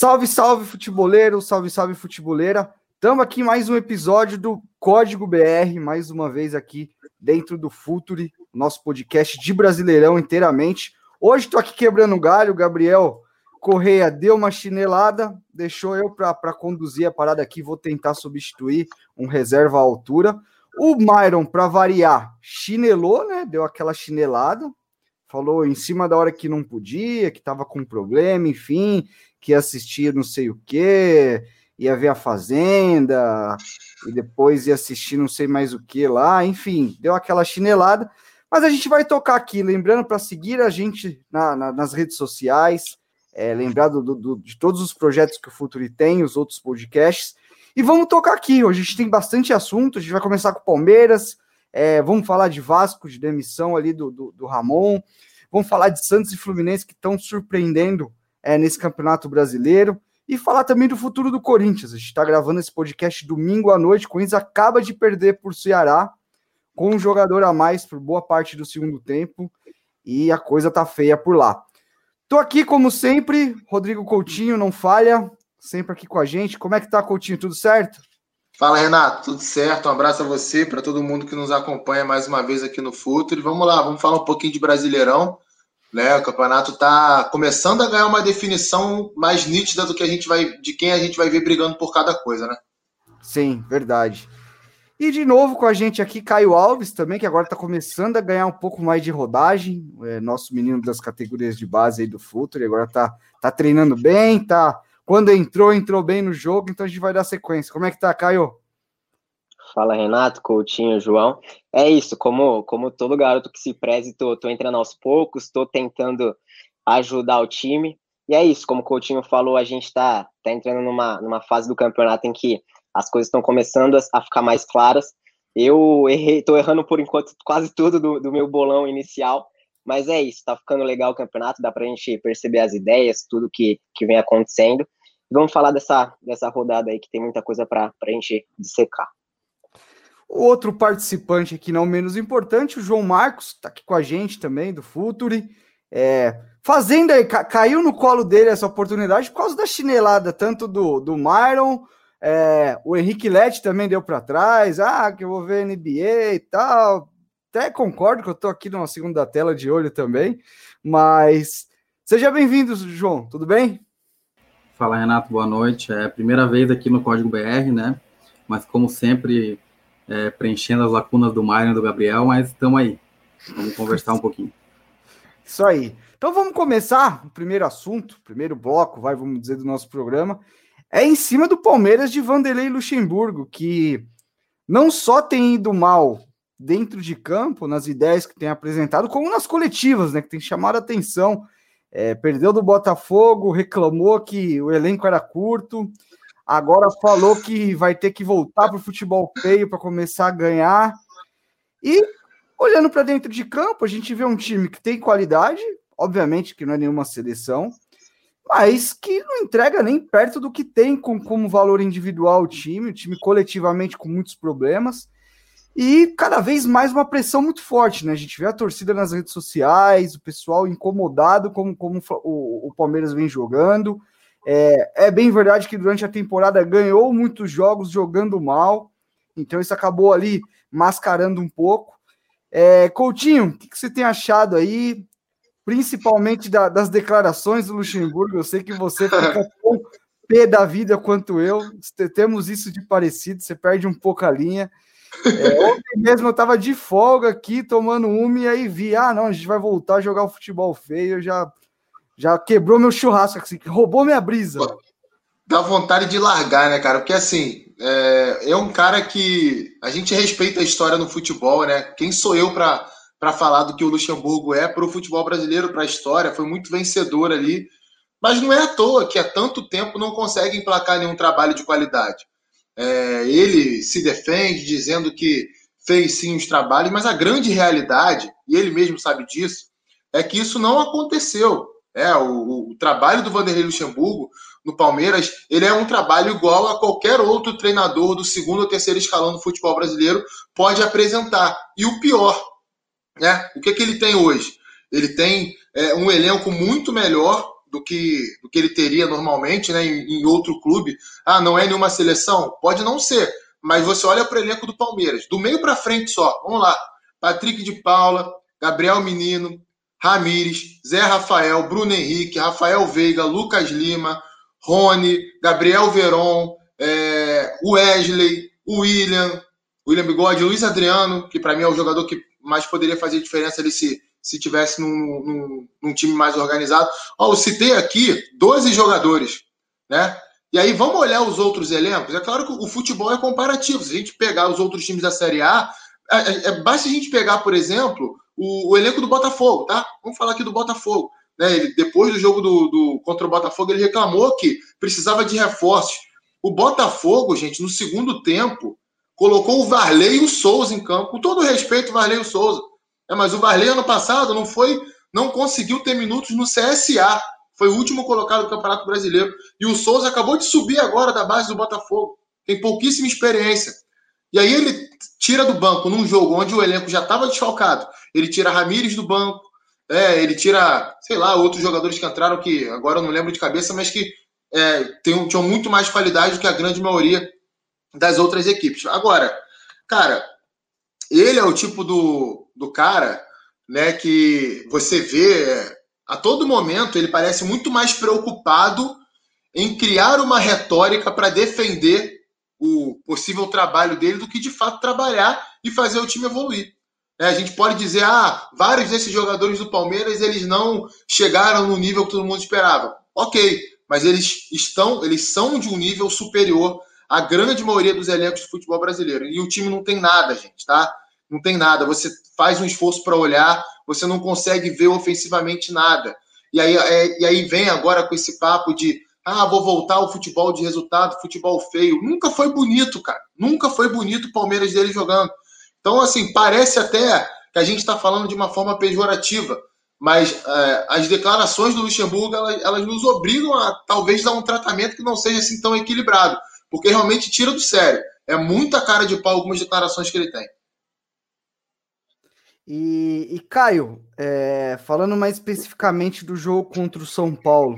Salve, salve, futeboleiro, salve, salve, futeboleira. Estamos aqui mais um episódio do Código BR, mais uma vez aqui dentro do Futuri, nosso podcast de Brasileirão inteiramente. Hoje estou aqui quebrando galho, Gabriel Correia deu uma chinelada, deixou eu para conduzir a parada aqui, vou tentar substituir um reserva à altura. O Myron, para variar, chinelou, né? Deu aquela chinelada, falou em cima da hora que não podia, que estava com problema, enfim, que ia assistir não sei o quê, ia ver a Fazenda, e depois ia assistir não sei mais o que lá, enfim, deu aquela chinelada. Mas a gente vai tocar aqui, lembrando para seguir a gente na, na, nas redes sociais, é, lembrar do, do, de todos os projetos que o Futuri tem, os outros podcasts. E vamos tocar aqui. Hoje a gente tem bastante assunto. A gente vai começar com Palmeiras, é, vamos falar de Vasco, de demissão ali do, do, do, Ramon. Vamos falar de Santos e Fluminense que estão surpreendendo é, nesse campeonato brasileiro. E falar também do futuro do Corinthians. A gente está gravando esse podcast domingo à noite. O Corinthians acaba de perder por Ceará, com um jogador a mais por boa parte do segundo tempo. E a coisa tá feia por lá. Tô aqui, como sempre, Rodrigo Coutinho, não falha, sempre aqui com a gente. Como é que tá, Coutinho? Tudo certo? Fala, Renato, tudo certo? Um abraço a você, para todo mundo que nos acompanha mais uma vez aqui no Futuro. Vamos lá, vamos falar um pouquinho de Brasileirão. Né? O campeonato está começando a ganhar uma definição mais nítida do que a gente vai, de quem a gente vai ver brigando por cada coisa, né? Sim, verdade. E de novo com a gente aqui, Caio Alves também, que agora está começando a ganhar um pouco mais de rodagem. É, nosso menino das categorias de base aí do Futuro, agora está tá treinando bem, tá quando entrou, entrou bem no jogo, então a gente vai dar sequência. Como é que tá, Caio? Fala, Renato, Coutinho, João. É isso, como, como todo garoto que se preze, tô, tô entrando aos poucos, tô tentando ajudar o time. E é isso, como o Coutinho falou, a gente tá, tá entrando numa, numa fase do campeonato em que as coisas estão começando a, ficar mais claras. Eu errei, tô errando por enquanto quase tudo do, do meu bolão inicial, mas é isso, tá ficando legal o campeonato, dá pra gente perceber as ideias, tudo que, que vem acontecendo. Vamos falar dessa, dessa rodada aí que tem muita coisa para a gente dissecar. Outro participante aqui, não menos importante, o João Marcos, está aqui com a gente também, do Futuri. É, fazendo aí, caiu no colo dele essa oportunidade por causa da chinelada, tanto do, do Myron, é, o Henrique Lete também deu para trás, ah, que eu vou ver NBA e tal. Até concordo que eu estou aqui numa segunda tela de olho também, mas seja bem-vindo, João, tudo bem? Fala, Renato, boa noite. É a primeira vez aqui no Código BR, né? Mas, como sempre, é, preenchendo as lacunas do Mário e do Gabriel, mas estamos aí. Vamos conversar um pouquinho. Isso aí. Então vamos começar o primeiro assunto, primeiro bloco, vai, vamos dizer, do nosso programa. É em cima do Palmeiras de Vanderlei Luxemburgo, que não só tem ido mal dentro de campo, nas ideias que tem apresentado, como nas coletivas, né? Que tem chamado a atenção é, perdeu do Botafogo, reclamou que o elenco era curto, agora falou que vai ter que voltar para o futebol feio para começar a ganhar. E olhando para dentro de campo, a gente vê um time que tem qualidade, obviamente que não é nenhuma seleção, mas que não entrega nem perto do que tem com, como valor individual o time, o time coletivamente com muitos problemas. E cada vez mais uma pressão muito forte, né? A gente vê a torcida nas redes sociais, o pessoal incomodado como, como o, o Palmeiras vem jogando. É, é, bem verdade que durante a temporada ganhou muitos jogos jogando mal, então isso acabou ali mascarando um pouco. É, Coutinho, o que, que, você tem achado aí, principalmente da, das declarações do Luxemburgo? Eu sei que você fica tão pé da vida quanto eu, temos isso de parecido, você perde um pouco a linha. É, ontem mesmo eu tava de folga aqui, tomando uma, e aí vi, ah, não, a gente vai voltar a jogar o futebol feio, já, já quebrou meu churrasco, assim, roubou minha brisa. Dá vontade de largar, né, cara? Porque assim, é, é um cara que a gente respeita a história no futebol, né? Quem sou eu para para falar do que o Luxemburgo é para o futebol brasileiro, para a história, foi muito vencedor ali. Mas não é à toa que há tanto tempo não consegue emplacar nenhum trabalho de qualidade. É, ele se defende dizendo que fez sim os trabalhos, mas a grande realidade, e ele mesmo sabe disso, é que isso não aconteceu. É, o, o trabalho do Vanderlei Luxemburgo no Palmeiras, ele é um trabalho igual a qualquer outro treinador do segundo ou terceiro escalão do futebol brasileiro pode apresentar. E o pior, né? O que, que ele tem hoje? Ele tem é, um elenco muito melhor do que, do que ele teria normalmente né, em, em outro clube. Ah, não é nenhuma seleção? Pode não ser, mas você olha para o elenco do Palmeiras, do meio para frente só. Vamos lá: Patrick de Paula, Gabriel Menino, Ramires, Zé Rafael, Bruno Henrique, Rafael Veiga, Lucas Lima, Rony, Gabriel Veron, é, Wesley, William, William Bigode, Luiz Adriano, que para mim é o jogador que mais poderia fazer diferença ali se, se tivesse num, num, num time mais organizado. Ó, eu citei aqui 12 jogadores, né? E aí vamos olhar os outros elencos. É claro que o futebol é comparativo. Se a gente pegar os outros times da Série A, é, é, é basta a gente pegar, por exemplo, o, o, elenco do Botafogo, tá? Vamos falar aqui do Botafogo. Né? Ele, depois do jogo do, do, contra o Botafogo, ele reclamou que precisava de reforços. O Botafogo, gente, no segundo tempo, colocou o Varley e o Souza em campo. Com todo respeito, Varley e o Souza. É, mas o Varley, ano passado, não foi, não conseguiu ter minutos no CSA. Foi o último colocado do Campeonato Brasileiro. E o Souza acabou de subir agora da base do Botafogo. Tem pouquíssima experiência. E aí ele tira do banco num jogo onde o elenco já estava desfalcado. Ele tira Ramires do banco. É, ele tira, sei lá, outros jogadores que entraram que agora eu não lembro de cabeça, mas que é, tem, tinham muito mais qualidade do que a grande maioria das outras equipes. Agora, cara, ele é o tipo do, do cara né, que você vê a todo momento, ele parece muito mais preocupado em criar uma retórica para defender o possível trabalho dele do que de fato trabalhar e fazer o time evoluir. É, a gente pode dizer, ah, vários desses jogadores do Palmeiras eles não chegaram no nível que todo mundo esperava. Ok, mas eles estão, eles são de um nível superior a grande maioria dos elencos de futebol brasileiro. E o time não tem nada, gente, tá? Não tem nada. Você faz um esforço para olhar, você não consegue ver ofensivamente nada. E aí, é, e aí vem agora com esse papo de ah, vou voltar ao futebol de resultado, futebol feio. Nunca foi bonito, cara. Nunca foi bonito o Palmeiras dele jogando. Então, assim, parece até que a gente está falando de uma forma pejorativa, mas é, as declarações do Luxemburgo elas, elas, nos obrigam a talvez dar um tratamento que não seja assim tão equilibrado porque realmente tira do sério. É muita cara de pau algumas declarações que ele tem. E, e Caio, é, falando mais especificamente do jogo contra o São Paulo,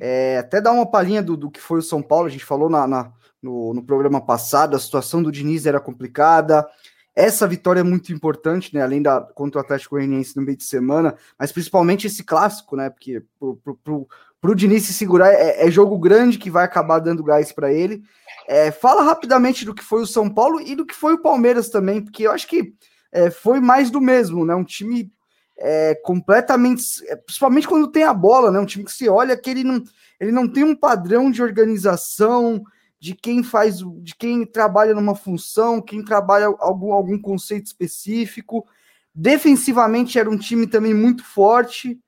é, até dar uma palhinha do, do, que foi o São Paulo, a gente falou na, na no, no, programa passado, a situação do Diniz era complicada. Essa vitória é muito importante, né? Além da contra o Atlético Goianiense no meio de semana, mas principalmente esse clássico, né? Porque pro, pro, pro, para o Diniz se segurar, é, é, jogo grande que vai acabar dando gás para ele. É, fala rapidamente do que foi o São Paulo e do que foi o Palmeiras também, porque eu acho que é, foi mais do mesmo, né? Um time é, completamente, é, principalmente quando tem a bola, né? Um time que se olha que ele não, ele não tem um padrão de organização de quem faz, de quem trabalha numa função, quem trabalha algum, algum conceito específico. Defensivamente era um time também muito forte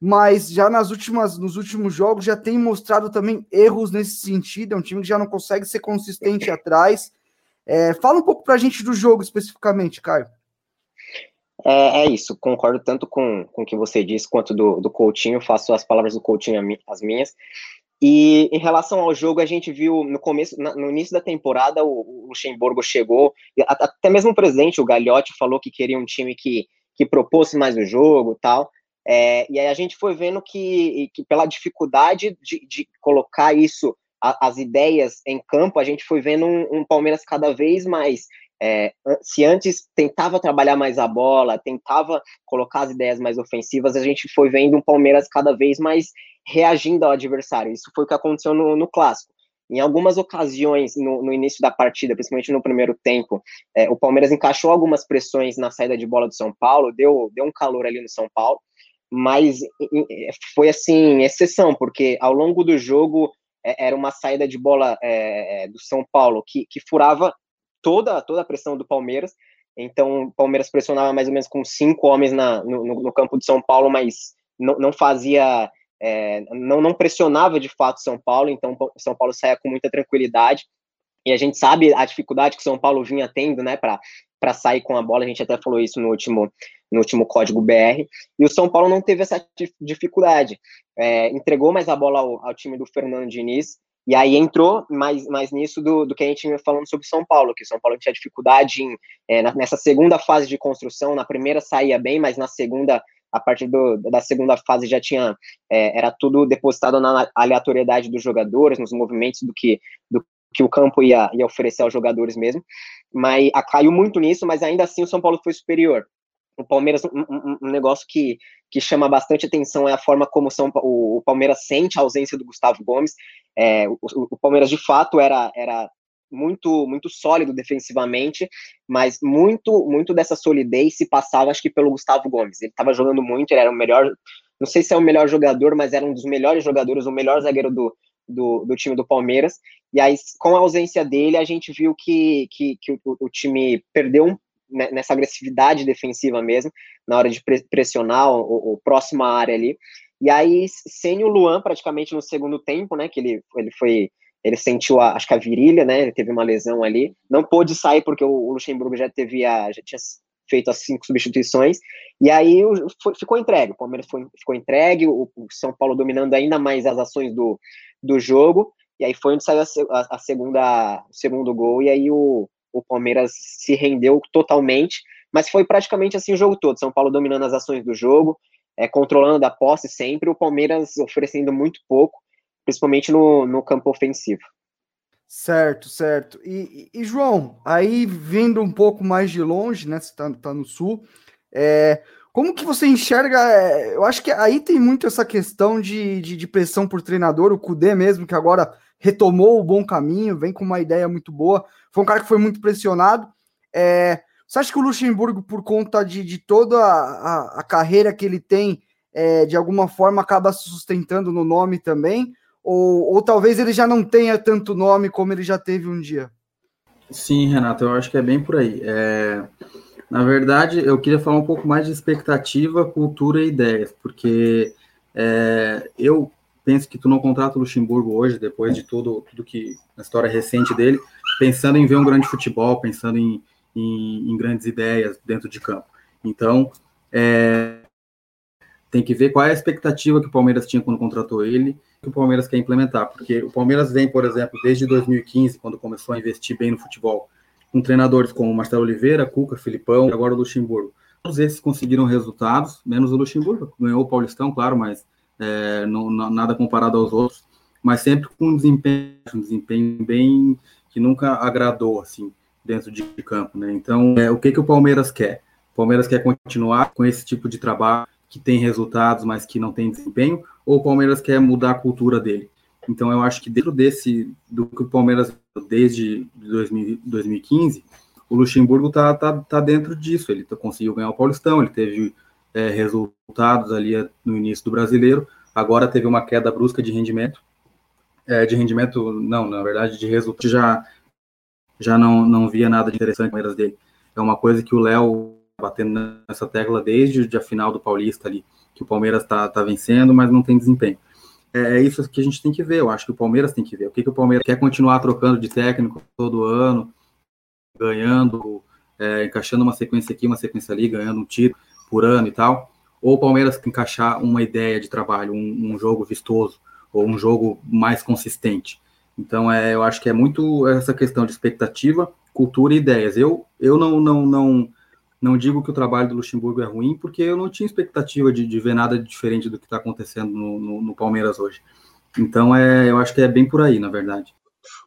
mas já nas últimas, nos últimos jogos já tem mostrado também erros nesse sentido. É um time que já não consegue ser consistente atrás. É, fala um pouco para a gente do jogo especificamente, Caio. É, é, isso, concordo tanto com, com o que você disse quanto do, do Coutinho, faço as palavras do Coutinho as minhas. E em relação ao jogo, a gente viu no começo, no início da temporada, o, Luxemburgo chegou, até mesmo o presidente, o Gagliotti, falou que queria um time que, que propôs mais o jogo tal. É, e aí a gente foi vendo que, que pela dificuldade de, de colocar isso, a, as ideias em campo, a gente foi vendo um, um Palmeiras cada vez mais. É, se antes tentava trabalhar mais a bola, tentava colocar as ideias mais ofensivas, a gente foi vendo um Palmeiras cada vez mais reagindo ao adversário. Isso foi o que aconteceu no, no clássico. Em algumas ocasiões, no, no, início da partida, principalmente no primeiro tempo, é, o Palmeiras encaixou algumas pressões na saída de bola do São Paulo, deu, deu um calor ali no São Paulo, mas foi assim, exceção, porque ao longo do jogo é, era uma saída de bola é, é, do São Paulo que, que furava toda, toda a pressão do Palmeiras. Então, o Palmeiras pressionava mais ou menos com cinco homens na, no, no campo de São Paulo, mas não, não fazia, é, não, não pressionava de fato São Paulo. Então, São Paulo saía com muita tranquilidade. E a gente sabe a dificuldade que São Paulo vinha tendo, né, para sair com a bola. A gente até falou isso no último, no último código BR, e o São Paulo não teve essa dificuldade. É, entregou mais a bola ao, ao, time do Fernando Diniz, e aí entrou mais, mais nisso do, do que a gente vinha falando sobre São Paulo, que São Paulo tinha dificuldade em, é, nessa segunda fase de construção, na primeira saía bem, mas na segunda a partir do, da segunda fase já tinha, é, era tudo depositado na aleatoriedade dos jogadores, nos movimentos do que, do que o campo ia, ia oferecer aos jogadores mesmo, mas a, caiu muito nisso, mas ainda assim o São Paulo foi superior. O Palmeiras, um, um, negócio que, que chama bastante atenção é a forma como São, o, o Palmeiras sente a ausência do Gustavo Gomes. É, o, o, Palmeiras de fato era, era muito muito sólido defensivamente, mas muito muito dessa solidez se passava acho que pelo Gustavo Gomes. Ele estava jogando muito, ele era o melhor, não sei se é o melhor jogador, mas era um dos melhores jogadores, o melhor zagueiro do, do, do time do Palmeiras. E aí com a ausência dele, a gente viu que, que, que o, o time perdeu um nessa agressividade defensiva mesmo, na hora de pressionar o, o próximo área ali. E aí, sem o Luan praticamente no segundo tempo, né, que ele, ele foi ele sentiu, a, acho que a virilha, né? Ele teve uma lesão ali. Não pôde sair porque o, Luxemburgo já teve a, já tinha feito as cinco substituições. E aí foi, ficou entregue. O Palmeiras foi, ficou entregue, o, o, São Paulo dominando ainda mais as ações do, do jogo. E aí foi onde saiu a, a, a segunda, o segundo gol. E aí o, o Palmeiras se rendeu totalmente. Mas foi praticamente assim o jogo todo. São Paulo dominando as ações do jogo, é, controlando a posse sempre. O Palmeiras oferecendo muito pouco principalmente no, no campo ofensivo. Certo, certo. E, e, João, aí vindo um pouco mais de longe, né? Você tá, tá no sul, é, como que você enxerga? É, eu acho que aí tem muito essa questão de, de, de, pressão por treinador, o Kudê mesmo, que agora retomou o bom caminho, vem com uma ideia muito boa. Foi um cara que foi muito pressionado. É, você acha que o Luxemburgo, por conta de, de toda a, a, carreira que ele tem, é, de alguma forma acaba se sustentando no nome também? Ou, ou talvez ele já não tenha tanto nome como ele já teve um dia? Sim, Renato, eu acho que é bem por aí. É... Na verdade, eu queria falar um pouco mais de expectativa, cultura e ideias, porque é, eu penso que tu não contrata o Luxemburgo hoje, depois de tudo, tudo que a história recente dele, pensando em ver um grande futebol, pensando em, em, em grandes ideias dentro de campo. Então, é, tem que ver qual é a expectativa que o Palmeiras tinha quando contratou ele, que o Palmeiras quer implementar, porque o Palmeiras vem, por exemplo, desde 2015, quando começou a investir bem no futebol, com treinadores como Marcelo Oliveira, Cuca, Filipão e agora o Luxemburgo. Todos esses conseguiram resultados, menos o Luxemburgo, ganhou o Paulistão, claro, mas é, não, nada comparado aos outros, mas sempre com um desempenho, um desempenho bem que nunca agradou, assim, dentro de campo, né? Então, é, o que, que o Palmeiras quer? O Palmeiras quer continuar com esse tipo de trabalho, que tem resultados, mas que não tem desempenho, ou o Palmeiras quer mudar a cultura dele. Então eu acho que dentro desse do que o Palmeiras desde 2000, 2015, o Luxemburgo tá, tá, tá dentro disso. Ele conseguiu ganhar o Paulistão, ele teve é, resultados ali no início do Brasileiro. Agora teve uma queda brusca de rendimento, é, de rendimento não, na verdade de resultado já já não não via nada de interessante Palmeiras dele. É uma coisa que o Léo batendo nessa tecla desde a final do Paulista ali, que o Palmeiras está tá vencendo, mas não tem desempenho. É, é isso que a gente tem que ver, eu acho que o Palmeiras tem que ver. O que, que o Palmeiras quer continuar trocando de técnico todo ano, ganhando, é, encaixando uma sequência aqui, uma sequência ali, ganhando um título por ano e tal, ou o Palmeiras encaixar uma ideia de trabalho, um, um jogo vistoso, ou um jogo mais consistente. Então, é, eu acho que é muito essa questão de expectativa, cultura e ideias. Eu, eu não, não, não, não digo que o trabalho do Luxemburgo é ruim, porque eu não tinha expectativa de, de ver nada diferente do que está acontecendo no, no, no, Palmeiras hoje. Então, é, eu acho que é bem por aí, na verdade.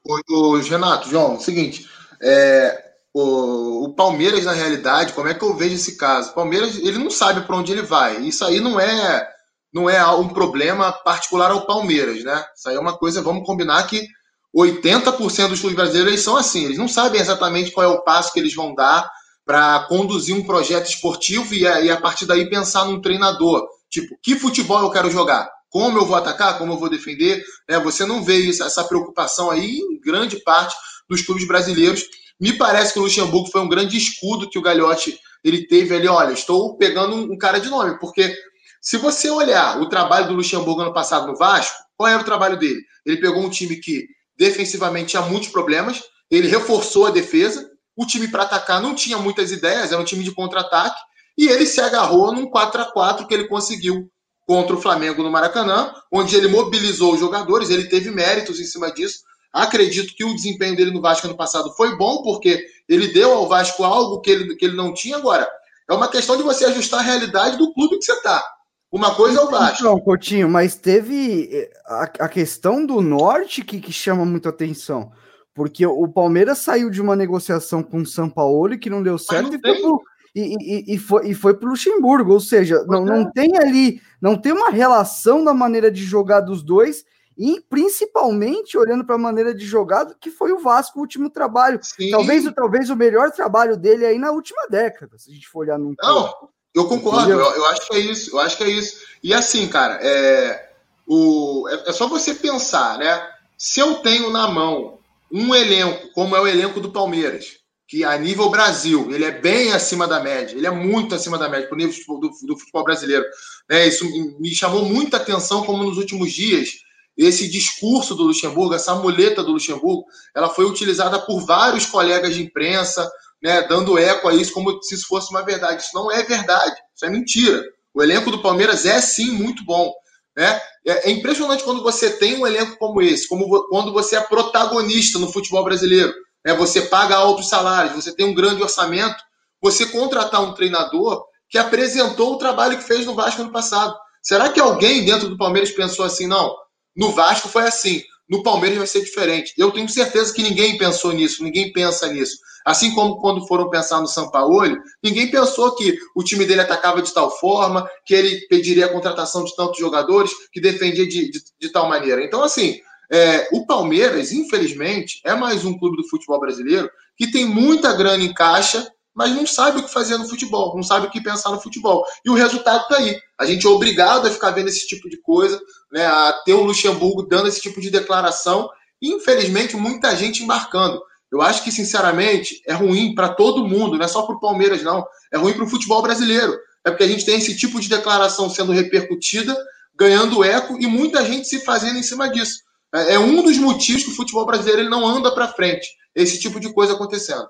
O, o Renato, João, é o seguinte, é, o, o, Palmeiras, na realidade, como é que eu vejo esse caso? O Palmeiras, ele não sabe para onde ele vai. Isso aí não é não é um problema particular ao Palmeiras, né? Isso aí é uma coisa, vamos combinar que 80% dos clubes brasileiros são assim, eles não sabem exatamente qual é o passo que eles vão dar para conduzir um projeto esportivo e a, e a partir daí pensar num treinador. Tipo, que futebol eu quero jogar? Como eu vou atacar? Como eu vou defender? É, você não vê isso, essa preocupação aí em grande parte dos clubes brasileiros. Me parece que o Luxemburgo foi um grande escudo que o Gagliotti ele teve ali. Olha, estou pegando um, cara de nome, porque se você olhar o trabalho do Luxemburgo ano passado no Vasco, qual era o trabalho dele? Ele pegou um time que defensivamente tinha muitos problemas, ele reforçou a defesa, o time para atacar não tinha muitas ideias, era um time de contra-ataque, e ele se agarrou num 4 a 4 que ele conseguiu contra o Flamengo no Maracanã, onde ele mobilizou os jogadores, ele teve méritos em cima disso. Acredito que o desempenho dele no Vasco ano passado foi bom, porque ele deu ao Vasco algo que ele, que ele não tinha agora. É uma questão de você ajustar a realidade do clube que você está. Uma coisa é o Vasco. Não, Coutinho, mas teve eh, a, a questão do norte que, que chama muita atenção. Porque o Palmeiras saiu de uma negociação com o São Paulo que não deu certo não e, foi pro, e, e, e, foi, e foi para o Luxemburgo. Ou seja, não, não é. tem ali, não tem uma relação da maneira de jogar dos dois, e principalmente olhando para a maneira de jogar que foi o Vasco o último trabalho. Talvez, talvez o melhor trabalho dele aí na última década, se a gente for olhar num. Não, eu concordo, eu, eu, acho que é isso, eu acho que é isso. E assim, cara, é, o, é, é só você pensar, né? Se eu tenho na mão um elenco, como é o elenco do Palmeiras, que a nível Brasil, ele é bem acima da média, ele é muito acima da média, para o nível do, do, futebol brasileiro. É, isso me chamou muita atenção, como nos últimos dias, esse discurso do Luxemburgo, essa muleta do Luxemburgo, ela foi utilizada por vários colegas de imprensa, né, dando eco a isso como se isso fosse uma verdade. Isso não é verdade, isso é mentira. O elenco do Palmeiras é sim muito bom. Né? É, é impressionante quando você tem um elenco como esse, como quando você é protagonista no futebol brasileiro. Né? Você paga altos salários, você tem um grande orçamento, você contratar um treinador que apresentou o trabalho que fez no Vasco no passado. Será que alguém dentro do Palmeiras pensou assim, não? No Vasco foi assim, no Palmeiras vai ser diferente. Eu tenho certeza que ninguém pensou nisso, ninguém pensa nisso. Assim como quando foram pensar no Sampaoli, ninguém pensou que o time dele atacava de tal forma, que ele pediria a contratação de tantos jogadores, que defendia de, de, de tal maneira. Então, assim, é, o Palmeiras, infelizmente, é mais um clube do futebol brasileiro que tem muita grana em caixa, mas não sabe o que fazer no futebol, não sabe o que pensar no futebol. E o resultado está aí. A gente é obrigado a ficar vendo esse tipo de coisa, né, a ter o Luxemburgo dando esse tipo de declaração, e infelizmente muita gente embarcando. Eu acho que, sinceramente, é ruim para todo mundo, não é só para o Palmeiras, não. É ruim para o futebol brasileiro. É porque a gente tem esse tipo de declaração sendo repercutida, ganhando eco e muita gente se fazendo em cima disso. É, é um dos motivos que o futebol brasileiro ele não anda para frente. Esse tipo de coisa acontecendo.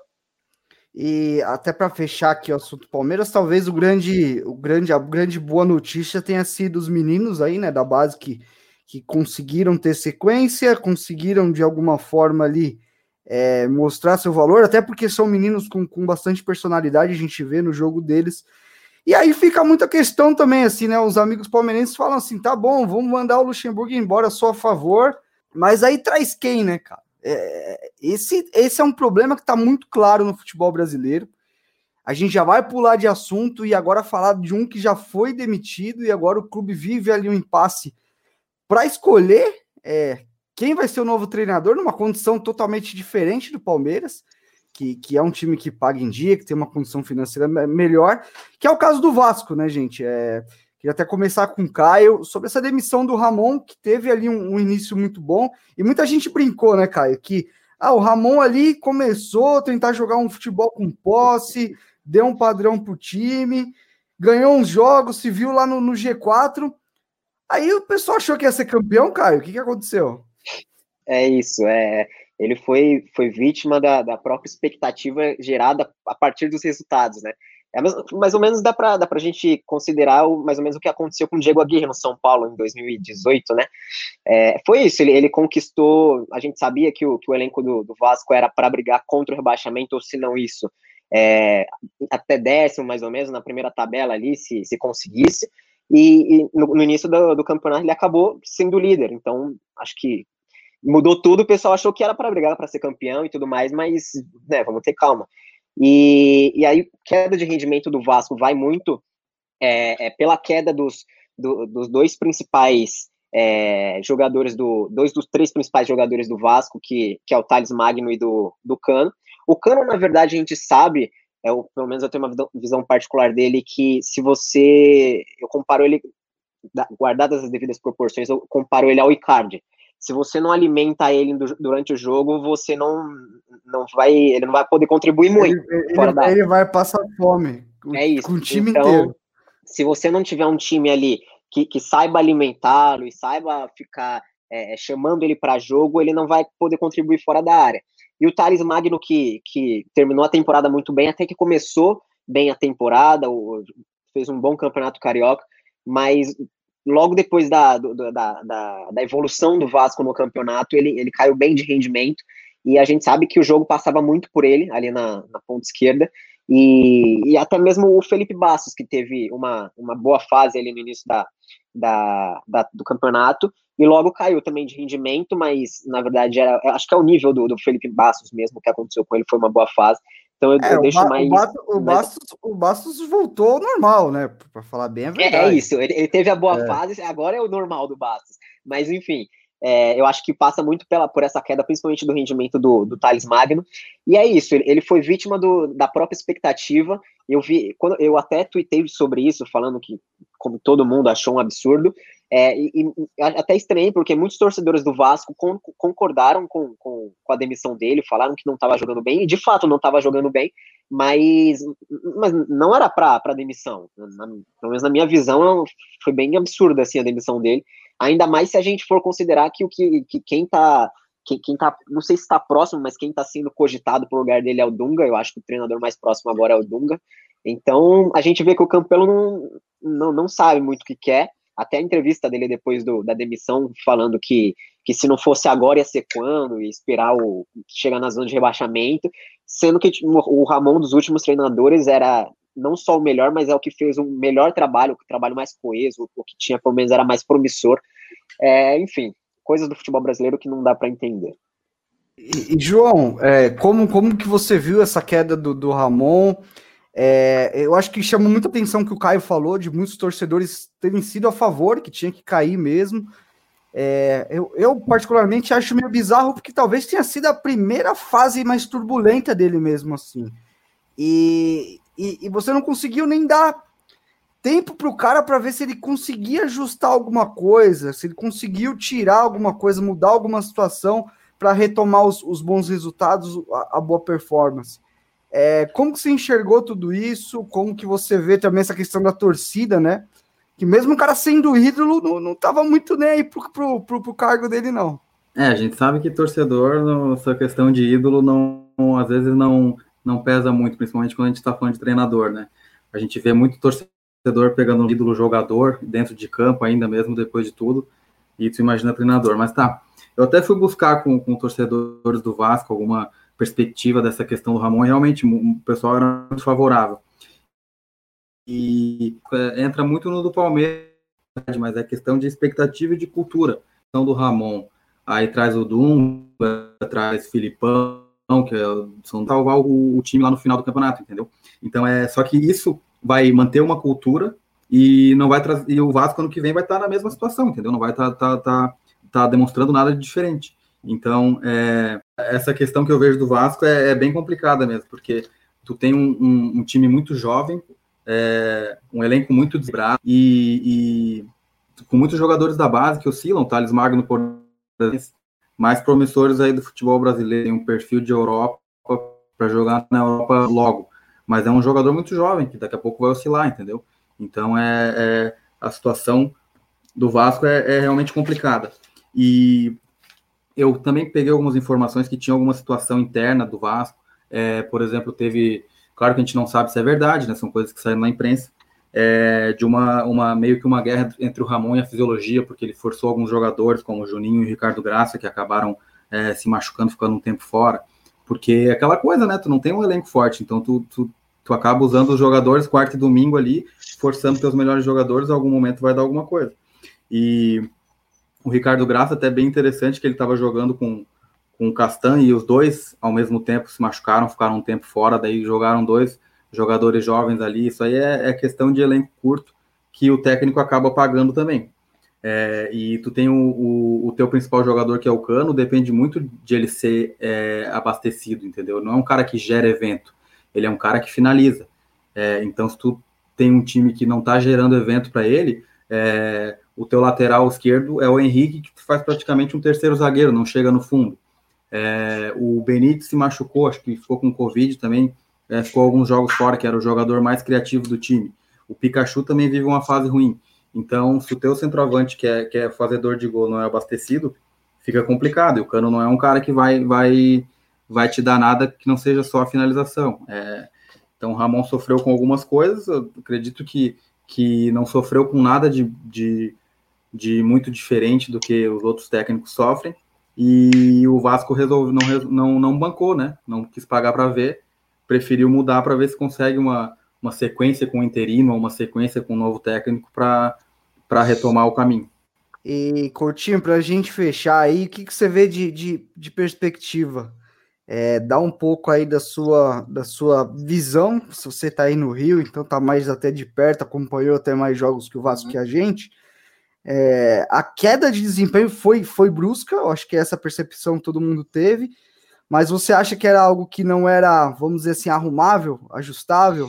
E até para fechar aqui o assunto Palmeiras, talvez o grande, o grande, a grande boa notícia tenha sido os meninos aí, né, da base que, que conseguiram ter sequência, conseguiram de alguma forma ali é, mostrar seu valor, até porque são meninos com, com bastante personalidade, a gente vê no jogo deles. E aí fica muita questão também, assim, né? Os amigos palmeirenses falam assim: tá bom, vamos mandar o Luxemburgo embora só a favor, mas aí traz quem, né, cara? É, esse, esse é um problema que está muito claro no futebol brasileiro. A gente já vai pular de assunto e agora falar de um que já foi demitido e agora o clube vive ali um impasse para escolher é, quem vai ser o novo treinador numa condição totalmente diferente do Palmeiras, que, que é um time que paga em dia, que tem uma condição financeira melhor, que é o caso do Vasco, né, gente? É, queria até começar com o Caio sobre essa demissão do Ramon, que teve ali um, um início muito bom, e muita gente brincou, né, Caio, que ah, o Ramon ali começou a tentar jogar um futebol com posse, deu um padrão pro time, ganhou uns jogos, se viu lá no, no G4. Aí o pessoal achou que ia ser campeão, Caio. O que, que aconteceu? É isso, é. Ele foi, foi vítima da, da própria expectativa gerada a partir dos resultados, né? É mais, ou menos dá para dá a gente considerar o, mais ou menos o que aconteceu com o Diego Aguirre no São Paulo em 2018, né? É, foi isso, ele, ele conquistou. A gente sabia que o, que o elenco do, do Vasco era para brigar contra o rebaixamento, ou se não isso, é, até décimo mais ou menos na primeira tabela ali, se, se conseguisse. E, e no, no, início do, do campeonato ele acabou sendo líder, então acho que mudou tudo, o pessoal achou que era para brigar para ser campeão e tudo mais, mas, né, vamos ter calma. E, e aí, queda de rendimento do Vasco vai muito é, é pela queda dos, do, dos dois principais é, jogadores do. Dois dos três principais jogadores do Vasco, que, que é o Thales Magno e do, do Cano. O Cano, na verdade, a gente sabe, é, pelo menos eu tenho uma visão particular dele, que se você. Eu comparo ele, guardadas as devidas proporções, eu comparo ele ao Icardi se você não alimenta ele durante o jogo, você não, não vai, ele não vai poder contribuir muito. Ele, ele, ele vai passar fome. É isso. Com o time então, inteiro. Se você não tiver um time ali que, que saiba alimentá-lo e saiba ficar é, chamando ele para jogo, ele não vai poder contribuir fora da área. E o Thales Magno, que, que terminou a temporada muito bem, até que começou bem a temporada, fez um bom campeonato carioca, mas logo depois da, do, da, da, da, evolução do Vasco no campeonato, ele, ele caiu bem de rendimento, e a gente sabe que o jogo passava muito por ele, ali na, na ponta esquerda, E, e até mesmo o Felipe Bastos, que teve uma, uma boa fase ali no início da, da, da, do campeonato, e logo caiu também de rendimento, mas na verdade era, acho que é o nível do, do Felipe Bastos mesmo que aconteceu com ele, foi uma boa fase. Então eu, é, eu deixo mais. O Bastos, o, Bastos, o Bastos voltou ao normal, né? Para falar bem a verdade. É, é isso, ele, ele, teve a boa é. fase, agora é o normal do Bastos. Mas enfim, é, eu acho que passa muito pela, por essa queda, principalmente do rendimento do, do Thales Magno. E é isso, ele, ele foi vítima do, da própria expectativa. Eu vi, quando eu até tuitei sobre isso, falando que, como todo mundo, achou um absurdo. É, e, e, até estranhei, porque muitos torcedores do Vasco con, concordaram com, com, com, a demissão dele, falaram que não estava jogando bem, e de fato não estava jogando bem, mas, mas não era para demissão. Na, pelo menos na minha visão, foi bem absurda assim, a demissão dele. Ainda mais se a gente for considerar que o que, que quem tá. Quem, quem tá, não sei se está próximo, mas quem está sendo cogitado para o lugar dele é o Dunga. Eu acho que o treinador mais próximo agora é o Dunga. Então a gente vê que o Campelo não, não, não sabe muito o que quer. Até a entrevista dele depois do, da demissão, falando que, que se não fosse agora ia ser quando, e esperar o chegar na zona de rebaixamento, sendo que tipo, o Ramon dos últimos treinadores era não só o melhor, mas é o que fez o melhor trabalho, o trabalho mais coeso, o que tinha pelo menos era mais promissor. É, enfim, coisas do futebol brasileiro que não dá para entender. E, e João, é, como, como que você viu essa queda do, do Ramon? É, eu acho que chama muita atenção que o Caio falou de muitos torcedores terem sido a favor, que tinha que cair mesmo. É, eu, eu, particularmente acho meio bizarro porque talvez tenha sido a primeira fase mais turbulenta dele mesmo assim. E, e, e você não conseguiu nem dar tempo para o cara para ver se ele conseguia ajustar alguma coisa, se ele conseguiu tirar alguma coisa, mudar alguma situação para retomar os, os, bons resultados, a, a boa performance. É, como que você enxergou tudo isso? Como que você vê também essa questão da torcida, né? Que mesmo o cara sendo ídolo, não, não tava muito nem aí pro, pro, pro, pro cargo dele, não. É, a gente sabe que torcedor, essa questão de ídolo, não, às vezes não, não pesa muito, principalmente quando a gente está falando de treinador, né? A gente vê muito torcedor pegando um ídolo jogador dentro de campo, ainda mesmo depois de tudo, e tu imagina treinador. Mas tá, eu até fui buscar com, com torcedores do Vasco alguma perspectiva dessa questão do Ramon, realmente o pessoal era muito favorável. E é, entra muito no do Palmeiras, mas é questão de expectativa e de cultura. Então, do Ramon, aí traz o Dunga, traz Filipão, que é, são salvar o, o, time lá no final do campeonato, entendeu? Então é só que isso vai manter uma cultura e não vai trazer e o Vasco ano que vem vai estar na mesma situação, entendeu? Não vai estar tá, tá, tá, tá demonstrando nada de diferente. Então é, essa questão que eu vejo do Vasco é, é bem complicada mesmo, porque tu tem um, um, um time muito jovem, é, um elenco muito desbrado e, e, com muitos jogadores da base que oscilam, Thales Magno por mais promissores aí do futebol brasileiro, tem um perfil de Europa para jogar na Europa logo. Mas é um jogador muito jovem, que daqui a pouco vai oscilar, entendeu? Então é, é a situação do Vasco é, é, realmente complicada. E eu também peguei algumas informações que tinha alguma situação interna do Vasco. É, por exemplo, teve. Claro que a gente não sabe se é verdade, né? São coisas que saem na imprensa é, de uma, uma meio que uma guerra entre o Ramon e a fisiologia, porque ele forçou alguns jogadores, como o Juninho e o Ricardo Graça, que acabaram é, se machucando, ficando um tempo fora. Porque é aquela coisa, né? Tu não tem um elenco forte, então tu, tu, tu acaba usando os jogadores quarta e domingo ali, forçando teus melhores jogadores, em algum momento vai dar alguma coisa. E o Ricardo Graça até bem interessante que ele estava jogando com, com o Castan e os dois ao mesmo tempo se machucaram, ficaram um tempo fora, daí jogaram dois jogadores jovens ali, isso aí é, é questão de elenco curto que o técnico acaba pagando também. É, e tu tem o, o, o, teu principal jogador, que é o Cano, depende muito de ele ser é, abastecido, entendeu? Não é um cara que gera evento, ele é um cara que finaliza. É, então, se tu tem um time que não está gerando evento para ele, é, o teu lateral esquerdo é o Henrique, que faz praticamente um terceiro zagueiro, não chega no fundo. É, o Benítez se machucou, acho que ficou com Covid também, é, ficou alguns jogos fora, que era o jogador mais criativo do time. O Pikachu também vive uma fase ruim. Então, se o teu centroavante, que é, que é fazedor de gol, não é abastecido, fica complicado. E o Cano não é um cara que vai, vai, vai te dar nada que não seja só a finalização. É, então, o Ramon sofreu com algumas coisas, eu acredito que, que não sofreu com nada de, de, de muito diferente do que os outros técnicos sofrem. E o Vasco resolve, não, não, não bancou, né? Não quis pagar para ver preferiu mudar para ver se consegue uma, uma sequência com o interino, uma sequência com o novo técnico para retomar o caminho. E, Coutinho, para a gente fechar aí, o que, que você vê de, de, de perspectiva? É, dá um pouco aí da sua, da sua visão, se você está aí no Rio, então tá mais até de perto, acompanhou até mais jogos que o Vasco uhum. que a gente. É, a queda de desempenho foi, foi brusca, eu acho que essa percepção todo mundo teve, mas você acha que era algo que não era, vamos dizer assim, arrumável, ajustável?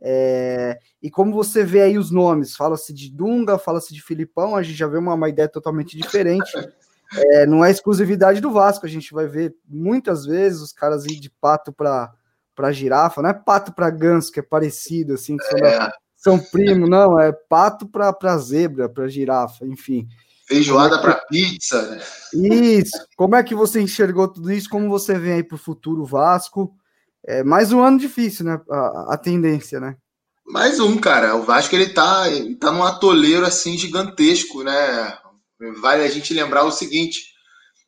É, e como você vê aí os nomes? Fala-se de Dunga, fala-se de Filipão, a gente já vê uma, uma ideia totalmente diferente. É, não é exclusividade do Vasco, a gente vai ver muitas vezes os caras ir de pato para para girafa, não é pato para ganso, que é parecido, assim, que é. São primo, não, é pato para zebra, para girafa, enfim. Feijoada é para pizza. Né? Isso. Como é que você enxergou tudo isso? Como você vê aí para o futuro Vasco? É mais um ano difícil, né? A, a, tendência, né? Mais um, cara. O Vasco ele tá, ele tá num atoleiro assim gigantesco, né? Vale a gente lembrar o seguinte: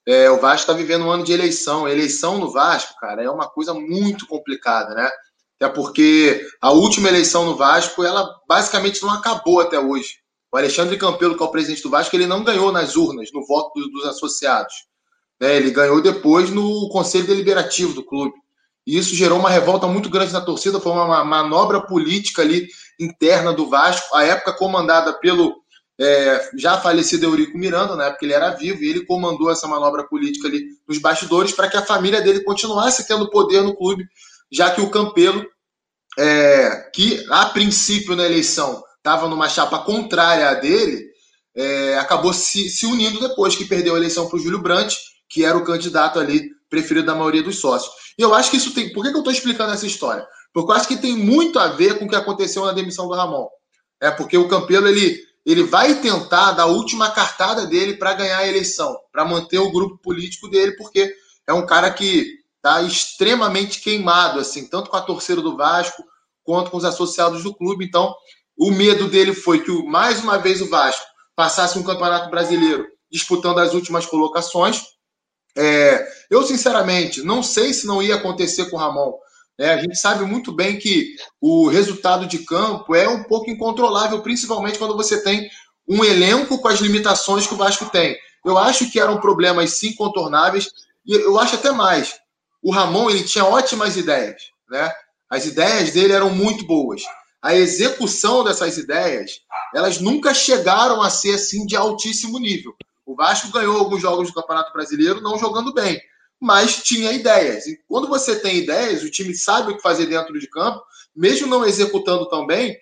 é, o Vasco está vivendo um ano de eleição. A eleição no Vasco, cara, é uma coisa muito complicada, né? Até porque a última eleição no Vasco, ela basicamente não acabou até hoje. O Alexandre Campelo, que é o presidente do Vasco, ele não ganhou nas urnas, no voto dos, dos associados. Né? Ele ganhou depois no Conselho Deliberativo do clube. E isso gerou uma revolta muito grande na torcida, foi uma manobra política ali interna do Vasco, a época comandada pelo é, já falecido Eurico Miranda, na época ele era vivo, e ele comandou essa manobra política ali nos bastidores para que a família dele continuasse tendo poder no clube, já que o Campelo, é, que a princípio na eleição estava numa chapa contrária à dele, é, acabou se, se unindo depois que perdeu a eleição para o Júlio Brandt, que era o candidato ali preferido da maioria dos sócios. E eu acho que isso tem. Por que, que eu estou explicando essa história? Porque eu acho que tem muito a ver com o que aconteceu na demissão do Ramon. É porque o Campelo ele ele vai tentar dar a última cartada dele para ganhar a eleição, para manter o grupo político dele, porque é um cara que está extremamente queimado, assim, tanto com a torcida do Vasco quanto com os associados do clube. Então, o medo dele foi que mais uma vez o Vasco passasse um campeonato brasileiro disputando as últimas colocações. É, eu, sinceramente, não sei se não ia acontecer com o Ramon. É, a gente sabe muito bem que o resultado de campo é um pouco incontrolável, principalmente quando você tem um elenco com as limitações que o Vasco tem. Eu acho que eram problemas sim contornáveis e eu acho até mais. O Ramon ele tinha ótimas ideias, né? As ideias dele eram muito boas. A execução dessas ideias, elas nunca chegaram a ser assim de altíssimo nível. O Vasco ganhou alguns jogos do Campeonato Brasileiro não jogando bem, mas tinha ideias. E quando você tem ideias, o time sabe o que fazer dentro de campo, mesmo não executando tão bem,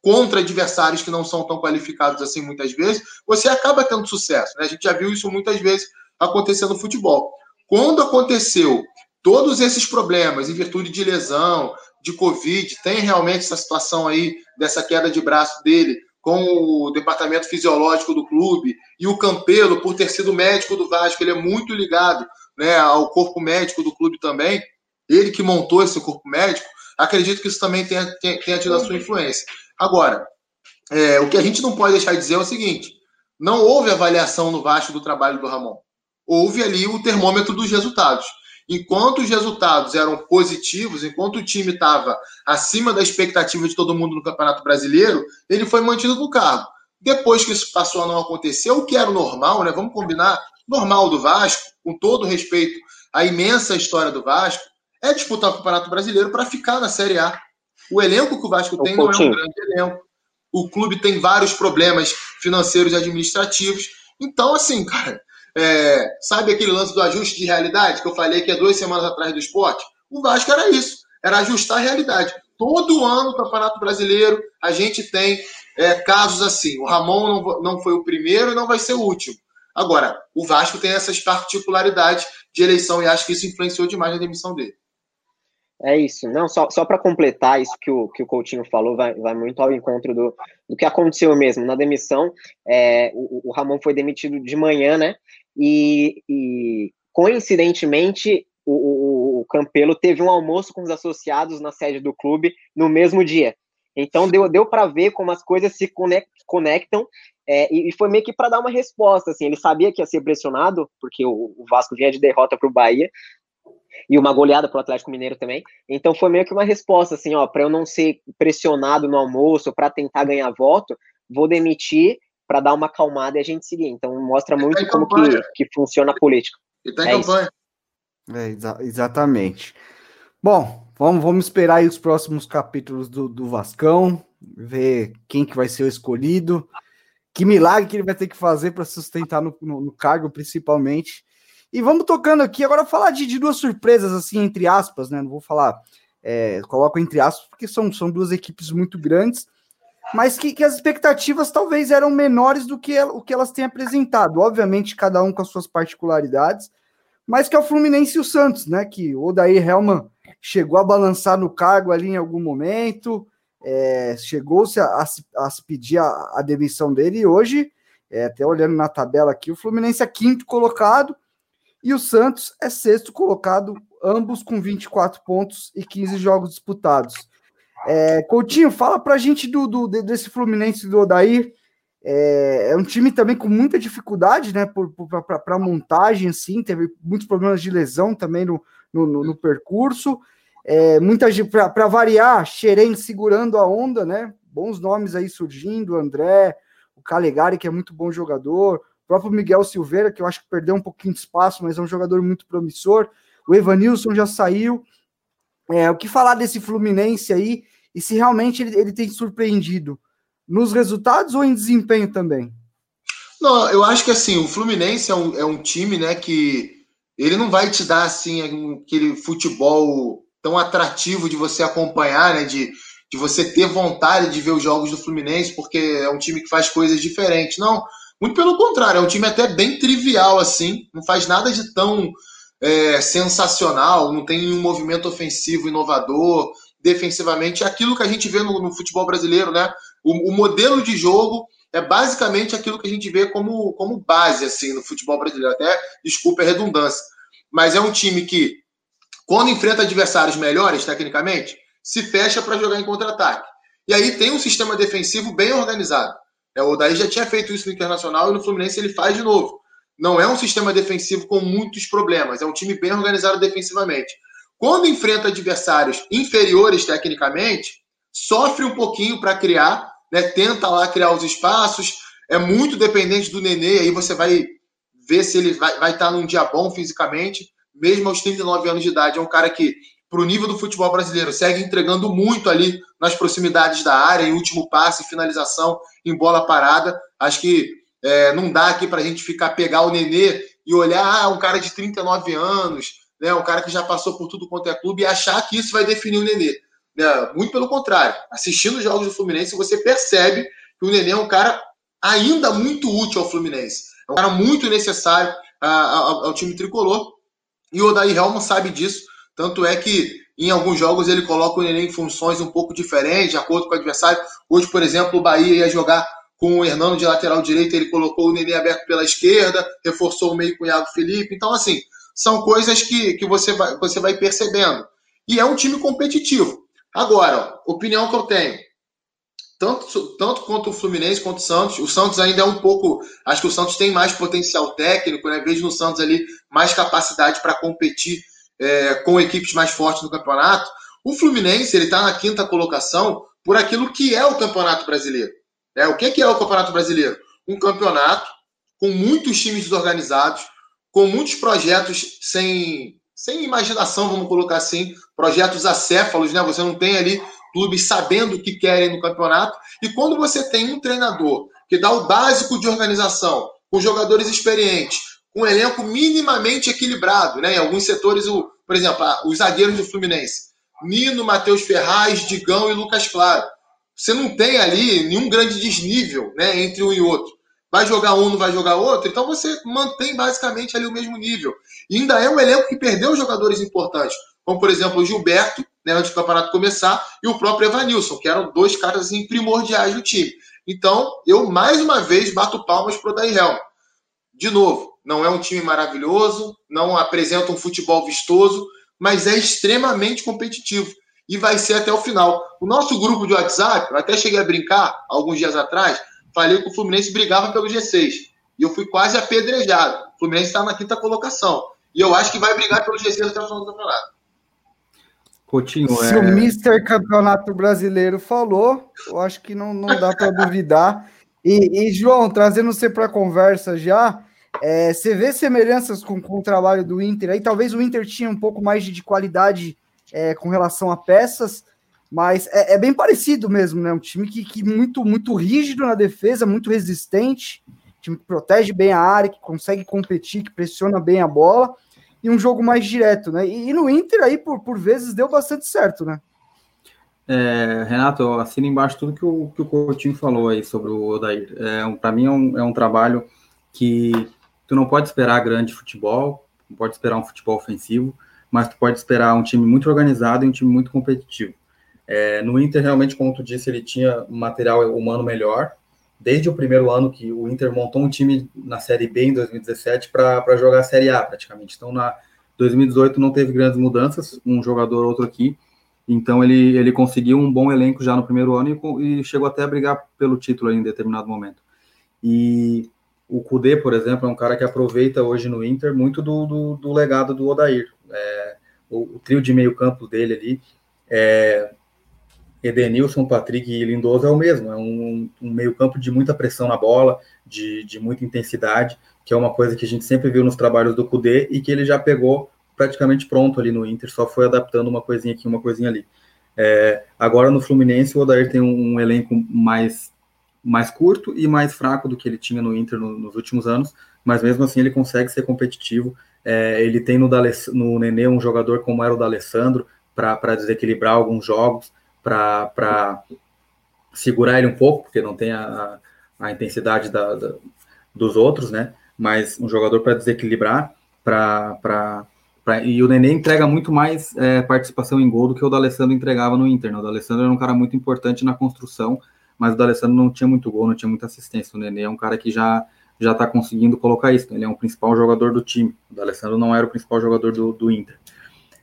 contra adversários que não são tão qualificados assim muitas vezes, você acaba tendo sucesso. Né? A gente já viu isso muitas vezes acontecer no futebol. Quando aconteceu todos esses problemas, em virtude de lesão, de Covid, tem realmente essa situação aí dessa queda de braço dele com o departamento fisiológico do clube e o Campelo, por ter sido médico do Vasco, ele é muito ligado né, ao corpo médico do clube também, ele que montou esse corpo médico, acredito que isso também tenha, tenha, tido a sua influência. Agora, é, o que a gente não pode deixar de dizer é o seguinte: não houve avaliação no Vasco do trabalho do Ramon. Houve ali o termômetro dos resultados. Enquanto os resultados eram positivos, enquanto o time estava acima da expectativa de todo mundo no Campeonato Brasileiro, ele foi mantido no cargo. Depois que isso passou a não acontecer, o que era normal, né? Vamos combinar, normal do Vasco, com todo respeito à imensa história do Vasco, é disputar o Campeonato Brasileiro para ficar na Série A. O elenco que o Vasco tem não é um grande elenco. O clube tem vários problemas financeiros e administrativos. Então, assim, cara, é, sabe aquele lance do ajuste de realidade que eu falei que é duas semanas atrás do esporte? O Vasco era isso, era ajustar a realidade. Todo ano no Campeonato Brasileiro a gente tem é, casos assim. O Ramon não, não foi o primeiro e não vai ser o último. Agora, o Vasco tem essas particularidades de eleição e acho que isso influenciou demais na demissão dele. É isso. Não, só, só para completar isso que o, que o Coutinho falou, vai, vai muito ao encontro do, do que aconteceu mesmo. Na demissão, é, o, o Ramon foi demitido de manhã, né? E, e coincidentemente, o, o, o, Campelo teve um almoço com os associados na sede do clube no mesmo dia. Então deu, deu para ver como as coisas se conectam é, e, foi meio que para dar uma resposta, assim, ele sabia que ia ser pressionado, porque o, o Vasco vinha de derrota para o Bahia, e uma goleada pro Atlético Mineiro também. Então foi meio que uma resposta assim, ó, para eu não ser pressionado no almoço, para tentar ganhar voto, vou demitir para dar uma acalmada e a gente seguir. Então mostra muito tá como que, que funciona a política. E tá em é campanha. É, exa exatamente. Bom, vamos, vamos esperar aí os próximos capítulos do, do Vascão, ver quem que vai ser o escolhido, que milagre que ele vai ter que fazer para sustentar no, no, no, cargo, principalmente. E vamos tocando aqui agora falar de, de, duas surpresas, assim, entre aspas, né? Não vou falar, é, coloco entre aspas, porque são, são duas equipes muito grandes, mas que, que as expectativas talvez eram menores do que o que elas têm apresentado. Obviamente, cada um com as suas particularidades, mas que é o Fluminense e o Santos, né? Que o Odair Helman chegou a balançar no cargo ali em algum momento, é, chegou-se a, a, a, pedir a, a, demissão dele, e hoje, é, até olhando na tabela aqui, o Fluminense é quinto colocado e o Santos é sexto colocado, ambos com 24 pontos e 15 jogos disputados. É, Coutinho, fala pra gente do, do desse Fluminense do Odair. É, é, um time também com muita dificuldade, né, para montagem, assim, teve muitos problemas de lesão também no, no, no, percurso. É, muita para variar, Xeren segurando a onda, né? Bons nomes aí surgindo, André, o Calegari, que é muito bom jogador, o próprio Miguel Silveira, que eu acho que perdeu um pouquinho de espaço, mas é um jogador muito promissor. O Evanilson já saiu. É, o que falar desse Fluminense aí e se realmente ele, ele tem surpreendido nos resultados ou em desempenho também? Não, eu acho que assim, o Fluminense é um, é um time, né, que ele não vai te dar assim aquele futebol tão atrativo de você acompanhar, né? De, de você ter vontade de ver os jogos do Fluminense, porque é um time que faz coisas diferentes. Não, muito pelo contrário, é um time até bem trivial, assim, não faz nada de tão é, sensacional, não tem um movimento ofensivo inovador, defensivamente, é aquilo que a gente vê no, no futebol brasileiro, né? O, o, modelo de jogo é basicamente aquilo que a gente vê como, como base, assim, no futebol brasileiro. Até, desculpa a redundância. Mas é um time que quando enfrenta adversários melhores, tecnicamente, se fecha para jogar em contra-ataque. E aí tem um sistema defensivo bem organizado. É, o Daí já tinha feito isso no Internacional e no Fluminense ele faz de novo. Não é um sistema defensivo com muitos problemas, é um time bem organizado defensivamente. Quando enfrenta adversários inferiores tecnicamente, sofre um pouquinho para criar, né? tenta lá criar os espaços, é muito dependente do Nenê, aí você vai ver se ele vai, vai estar num dia bom fisicamente mesmo aos 39 anos de idade. É um cara que, para o nível do futebol brasileiro, segue entregando muito ali nas proximidades da área, em último passe, finalização, em bola parada. Acho que é, não dá aqui para a gente ficar, pegar o Nenê e olhar, ah, um cara de 39 anos, né, um cara que já passou por tudo quanto é clube, e achar que isso vai definir o Nenê. É, muito pelo contrário. Assistindo os jogos do Fluminense, você percebe que o Nenê é um cara ainda muito útil ao Fluminense. É um cara muito necessário ao, ao time tricolor. E o Odair Helman sabe disso, tanto é que em alguns jogos ele coloca o Nenê em funções um pouco diferentes, de acordo com o adversário. Hoje, por exemplo, o Bahia ia jogar com o Hernando de lateral direito, ele colocou o Nenê aberto pela esquerda, reforçou o meio com o Iago Felipe. Então, assim, são coisas que, que você, vai, você vai percebendo. E é um time competitivo. Agora, opinião que eu tenho. Tanto, tanto quanto o Fluminense quanto o Santos. O Santos ainda é um pouco. Acho que o Santos tem mais potencial técnico, né? Vejo no Santos ali mais capacidade para competir é, com equipes mais fortes no campeonato. O Fluminense ele está na quinta colocação por aquilo que é o Campeonato Brasileiro. É, o que, que é o Campeonato Brasileiro? Um campeonato com muitos times desorganizados, com muitos projetos sem, sem imaginação, vamos colocar assim, projetos acéfalos, né? Você não tem ali clubes sabendo o que querem no campeonato. E quando você tem um treinador que dá o básico de organização, com jogadores experientes, com um elenco minimamente equilibrado, né? Em alguns setores, o, por exemplo, os zagueiros do Fluminense, Nino, Matheus Ferraz, Digão e Lucas Claro. Você não tem ali nenhum grande desnível né, entre um e outro. Vai jogar um, não vai jogar outro, então você mantém basicamente ali o mesmo nível. E ainda é um elenco que perdeu jogadores importantes, como por exemplo o Gilberto, né, antes do campeonato começar, e o próprio Evanilson, que eram dois caras assim, primordiais do time. Então, eu mais uma vez bato palmas para o Dairel. De novo, não é um time maravilhoso, não apresenta um futebol vistoso, mas é extremamente competitivo e vai ser até o final. O nosso grupo de WhatsApp, eu até cheguei a brincar alguns dias atrás, falei que o Fluminense brigava pelo G6 e eu fui quase apedrejado. O Fluminense está na quinta colocação. E eu acho que vai brigar pelo G6 até o final do campeonato. Coutinho, Se é... o Mister Campeonato Brasileiro falou, eu acho que não, não dá para duvidar. E, e, João, trazendo você para a conversa já, é, você vê semelhanças com, com, o trabalho do Inter aí? Talvez o Inter tinha um pouco mais de, de qualidade é, com relação a peças, mas é, é, bem parecido mesmo, né? Um time que, que muito, muito rígido na defesa, muito resistente, time que protege bem a área, que consegue competir, que pressiona bem a bola e um jogo mais direto, né? E, e no Inter aí, por, por vezes, deu bastante certo, né? É, Renato, eu assino embaixo tudo que o, que o Coutinho falou aí sobre o Odair. É, um, Para mim é um, é um trabalho que tu não pode esperar grande futebol, não pode esperar um futebol ofensivo, mas tu pode esperar um time muito organizado e um time muito competitivo. É, no Inter, realmente, como tu disse, ele tinha um material humano melhor, desde o primeiro ano que o Inter montou um time na Série B em 2017 para jogar a Série A praticamente. Então, na 2018 não teve grandes mudanças, um jogador ou outro aqui. Então, ele, ele conseguiu um bom elenco já no primeiro ano e, e chegou até a brigar pelo título em determinado momento. E o Kudê, por exemplo, é um cara que aproveita hoje no Inter muito do, do, do legado do Odair. É, o, o, trio de meio campo dele ali é, Edenilson, Patrick e Lindoso é o mesmo, é um, um meio-campo de muita pressão na bola, de, de, muita intensidade, que é uma coisa que a gente sempre viu nos trabalhos do Cudê e que ele já pegou praticamente pronto ali no Inter, só foi adaptando uma coisinha aqui, uma coisinha ali. É, agora no Fluminense, o Odair tem um, um, elenco mais, mais curto e mais fraco do que ele tinha no Inter no, nos últimos anos, mas mesmo assim ele consegue ser competitivo. É, ele tem no, no Nenê um jogador como era o da Alessandro para desequilibrar alguns jogos para segurar ele um pouco, porque não tem a, a intensidade da, da, dos outros, né? Mas um jogador para desequilibrar, para e o Nenê entrega muito mais é, participação em gol do que o D'Alessandro entregava no Inter. Né? O D'Alessandro era um cara muito importante na construção, mas o D'Alessandro não tinha muito gol, não tinha muita assistência. O Nenê é um cara que já já está conseguindo colocar isso. Né? Ele é um principal jogador do time. O D'Alessandro não era o principal jogador do, do Inter.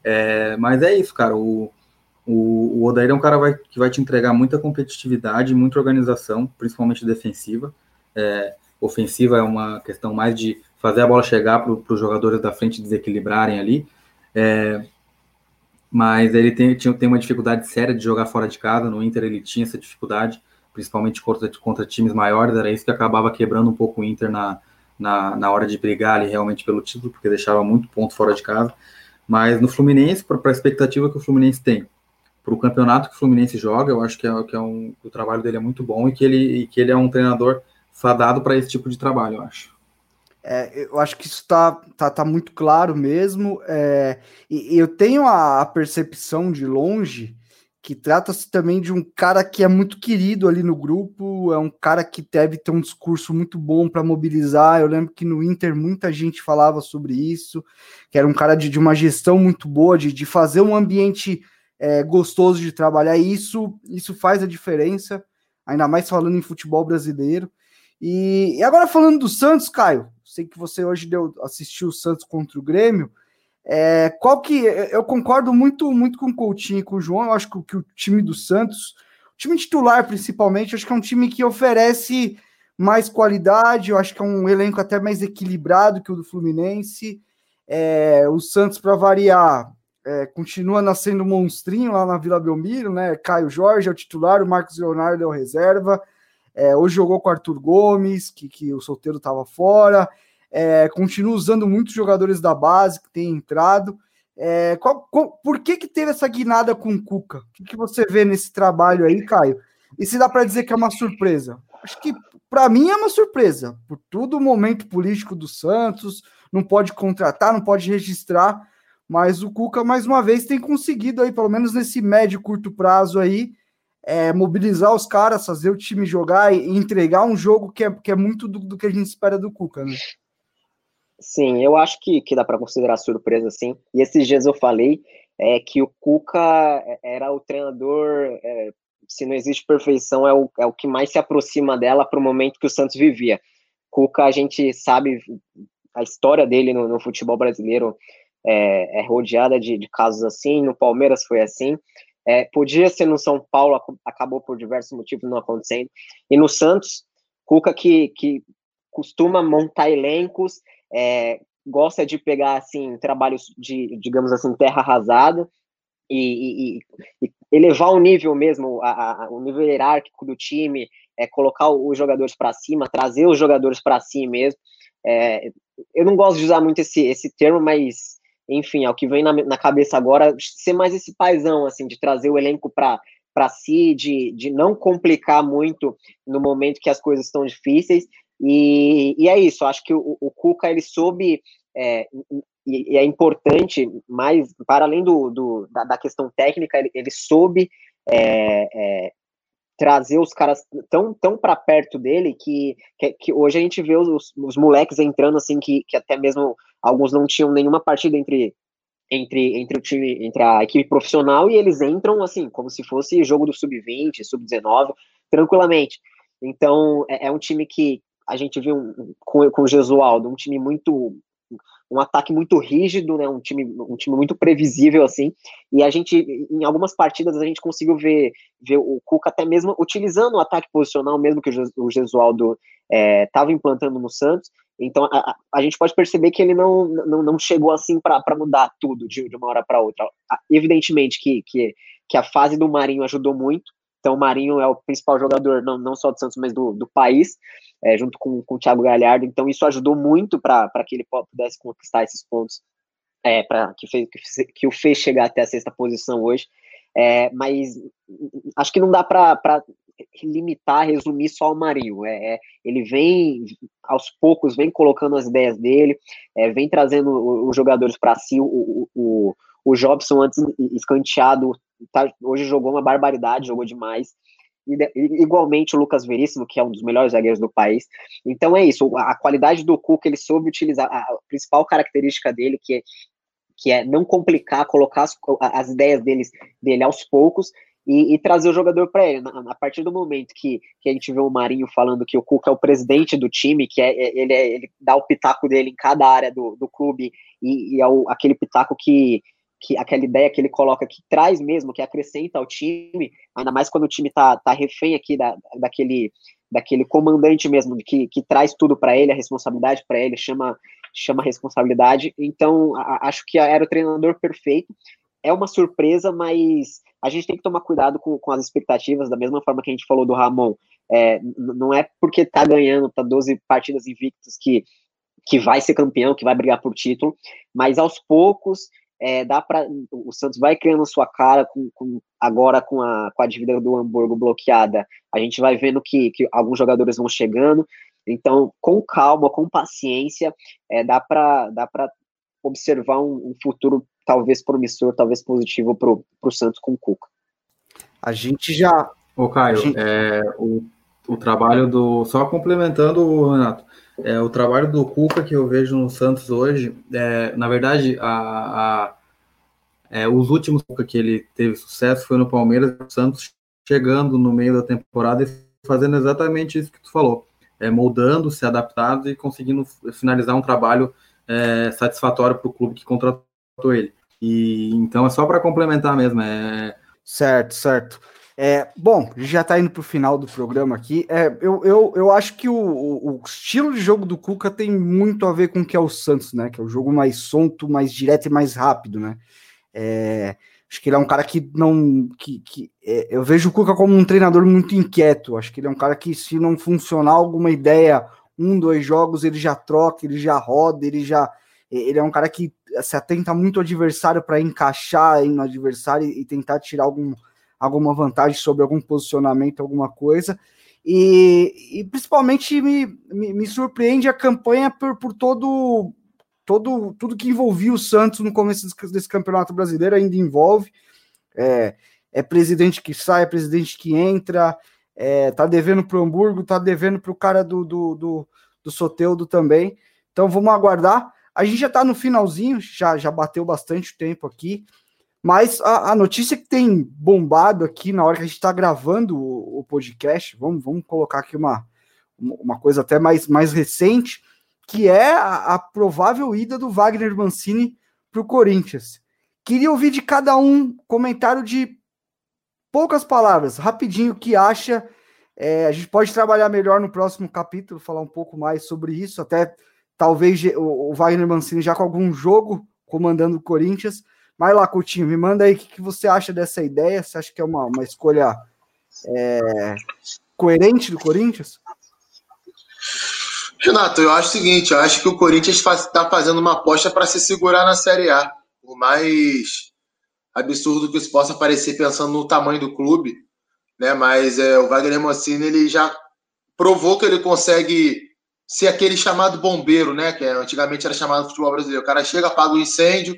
É, mas é isso, cara. O, o, o Odair é um cara vai, que vai te entregar muita competitividade, muita organização, principalmente defensiva. É, ofensiva é uma questão mais de fazer a bola chegar para os jogadores da frente desequilibrarem ali. É, mas ele tem, tinha, tem uma dificuldade séria de jogar fora de casa. No Inter ele tinha essa dificuldade, principalmente contra, contra times maiores. Era isso que acabava quebrando um pouco o Inter na, na, na hora de brigar ali realmente pelo título, porque deixava muito ponto fora de casa. Mas no Fluminense, para a expectativa que o Fluminense tem, para o campeonato que o Fluminense joga, eu acho que, é, que é um, o trabalho dele é muito bom e que ele, e que ele é um treinador fadado para esse tipo de trabalho, eu acho. É, eu acho que isso está tá, tá muito claro mesmo. É, e, eu tenho a, a, percepção de longe que trata-se também de um cara que é muito querido ali no grupo, é um cara que deve ter um discurso muito bom para mobilizar. Eu lembro que no Inter muita gente falava sobre isso, que era um cara de, de uma gestão muito boa, de, de fazer um ambiente é, gostoso de trabalhar. Isso, isso faz a diferença, ainda mais falando em futebol brasileiro. E, e agora falando do Santos, Caio, sei que você hoje deu, assistiu o Santos contra o Grêmio. É, qual que eu concordo muito muito com o Coutinho e com o João. Eu acho que, que o time do Santos, o time titular principalmente, acho que é um time que oferece mais qualidade. Eu acho que é um elenco até mais equilibrado que o do Fluminense. É, o Santos, para variar, é, continua nascendo monstrinho lá na Vila Belmiro, né? Caio Jorge é o titular, o Marcos Leonardo é o reserva. É, hoje jogou com o Arthur Gomes, que, que o solteiro estava fora. É, continua usando muitos jogadores da base que tem entrado. É, qual, qual, por que, que teve essa guinada com o Cuca? O que, que você vê nesse trabalho aí, Caio? E se dá para dizer que é uma surpresa? Acho que para mim é uma surpresa, por todo o momento político do Santos, não pode contratar, não pode registrar mas o Cuca, mais uma vez, tem conseguido aí, pelo menos nesse médio e curto prazo aí, é, mobilizar os caras, fazer o time jogar e entregar um jogo que é, que é muito do, do que a gente espera do Cuca, né? Sim, eu acho que, que dá para considerar surpresa, sim. E esses dias eu falei é, que o Cuca era o treinador, é, se não existe perfeição, é o, é o que mais se aproxima dela para o momento que o Santos vivia. Cuca, a gente sabe a história dele no, no futebol brasileiro, é, é rodeada de, de, casos assim, no Palmeiras foi assim, é, podia ser no São Paulo, acabou por diversos motivos não acontecendo, e no Santos, Cuca que, que costuma montar elencos, é, gosta de pegar assim trabalhos de, digamos assim, terra arrasada e, e, e elevar o nível mesmo, a, a, o nível hierárquico do time, é, colocar os jogadores para cima, trazer os jogadores para si mesmo. É, eu não gosto de usar muito esse, esse termo, mas enfim, é o que vem na, na cabeça agora, ser mais esse paizão, assim, de trazer o elenco para para si, de, de não complicar muito no momento que as coisas estão difíceis. E, e é isso, acho que o, o Cuca ele soube é, e, é importante, mas para além do, do da, da, questão técnica, ele, ele soube é, é, trazer os caras tão, tão para perto dele que, que, que, hoje a gente vê os, os moleques entrando assim, que, que até mesmo alguns não tinham nenhuma partida entre entre, entre o time, entre a equipe profissional e eles entram assim, como se fosse jogo do sub-20, sub-19, tranquilamente. Então, é, é, um time que a gente viu um, com, com o Gesualdo, um time muito um ataque muito rígido, né? Um time, um time muito previsível assim. E a gente, em algumas partidas, a gente conseguiu ver, ver o Cuca até mesmo utilizando o ataque posicional, mesmo que o Gesualdo estava é, implantando no Santos. Então a, a, gente pode perceber que ele não, não, não chegou assim para mudar tudo de, de uma hora para outra. Evidentemente que, que, que a fase do Marinho ajudou muito. Então o Marinho é o principal jogador, não, não só do Santos, mas do, do país é, junto com, com o Thiago Galhardo. Então, isso ajudou muito para que ele pudesse conquistar esses pontos, é, para que, fez, que, que o fez chegar até a sexta posição hoje. É, mas acho que não dá para limitar, resumir só ao Marinho. É, é, ele vem, aos poucos, vem colocando as ideias dele, é, vem trazendo os jogadores para si. O, o, o Jobson, antes escanteado, tá, hoje jogou uma barbaridade, jogou demais igualmente o Lucas Veríssimo, que é um dos melhores zagueiros do país. Então é isso, a qualidade do Cuca, ele soube utilizar a principal característica dele, que é, que é não complicar, colocar as, as ideias deles, dele aos poucos e, e trazer o jogador para ele. A, partir do momento que, que a gente vê o Marinho falando que o Cuca é o presidente do time, que é, é ele, é, ele dá o pitaco dele em cada área do, do clube e, e é o, aquele pitaco que que aquela ideia que ele coloca que traz mesmo, que acrescenta ao time, ainda mais quando o time tá, tá refém aqui da, daquele, daquele comandante mesmo, que, que traz tudo para ele, a responsabilidade para ele, chama, chama responsabilidade. Então, a, acho que era o treinador perfeito. É uma surpresa, mas a gente tem que tomar cuidado com, com as expectativas, da mesma forma que a gente falou do Ramon. É, não é porque tá ganhando, tá 12 partidas invictas que, que vai ser campeão, que vai brigar por título, mas aos poucos é, dá para o Santos vai criando sua cara com, com, agora com a, com a dívida do Hamburgo bloqueada. A gente vai vendo que, que alguns jogadores vão chegando. Então, com calma, com paciência, é, dá para dá para observar um, um, futuro talvez promissor, talvez positivo para o Santos com o Cuca. A gente já. Ô, Caio, gente... é, o, o trabalho do. Só complementando, Renato, é, o trabalho do Cuca que eu vejo no Santos hoje, é, na verdade, a, a é, os últimos que ele teve sucesso foi no Palmeiras, o Santos chegando no meio da temporada e fazendo exatamente isso que tu falou, é, moldando, se adaptando e conseguindo finalizar um trabalho é, satisfatório para o clube que contratou ele. E então é só para complementar mesmo. É... Certo, certo. É, bom, já está indo para o final do programa aqui. É, eu, eu, eu acho que o, o, estilo de jogo do Cuca tem muito a ver com o que é o Santos, né? Que é o jogo mais solto, mais direto e mais rápido, né? É, acho que ele é um cara que não. Que, que é, eu vejo o Cuca como um treinador muito inquieto. Acho que ele é um cara que, se não funcionar alguma ideia, um, dois jogos, ele já troca, ele já roda, ele já. Ele é um cara que se atenta muito ao adversário para encaixar no adversário e tentar tirar algum alguma vantagem sobre algum posicionamento, alguma coisa. E, e principalmente me, me, me, surpreende a campanha por, por todo, todo tudo que envolvia o Santos no começo desse, desse campeonato brasileiro, ainda envolve. É, é, presidente que sai, é presidente que entra, é, tá devendo para o Hamburgo, tá devendo para o cara do, do, do, do Soteudo também. Então vamos aguardar. A gente já está no finalzinho, já, já bateu bastante tempo aqui. Mas a, a, notícia que tem bombado aqui na hora que a gente está gravando o, o, podcast, vamos, vamos colocar aqui uma, uma coisa até mais, mais recente, que é a, a provável ida do Wagner Mancini para o Corinthians. Queria ouvir de cada um comentário de poucas palavras, rapidinho, o que acha. É, a gente pode trabalhar melhor no próximo capítulo, falar um pouco mais sobre isso, até talvez o Wagner Mancini já com algum jogo comandando o Corinthians. Mas lá, Coutinho, me manda aí o que, que você acha dessa ideia. Você acha que é uma, uma escolha é, coerente do Corinthians? Renato, eu acho o seguinte: eu acho que o Corinthians está fazendo uma aposta para se segurar na Série A. Por mais absurdo que isso possa parecer pensando no tamanho do clube, né? Mas é, o Wagner Mancini ele já provou que ele consegue ser aquele chamado bombeiro, né? Que antigamente era chamado futebol brasileiro. O cara chega, apaga o incêndio,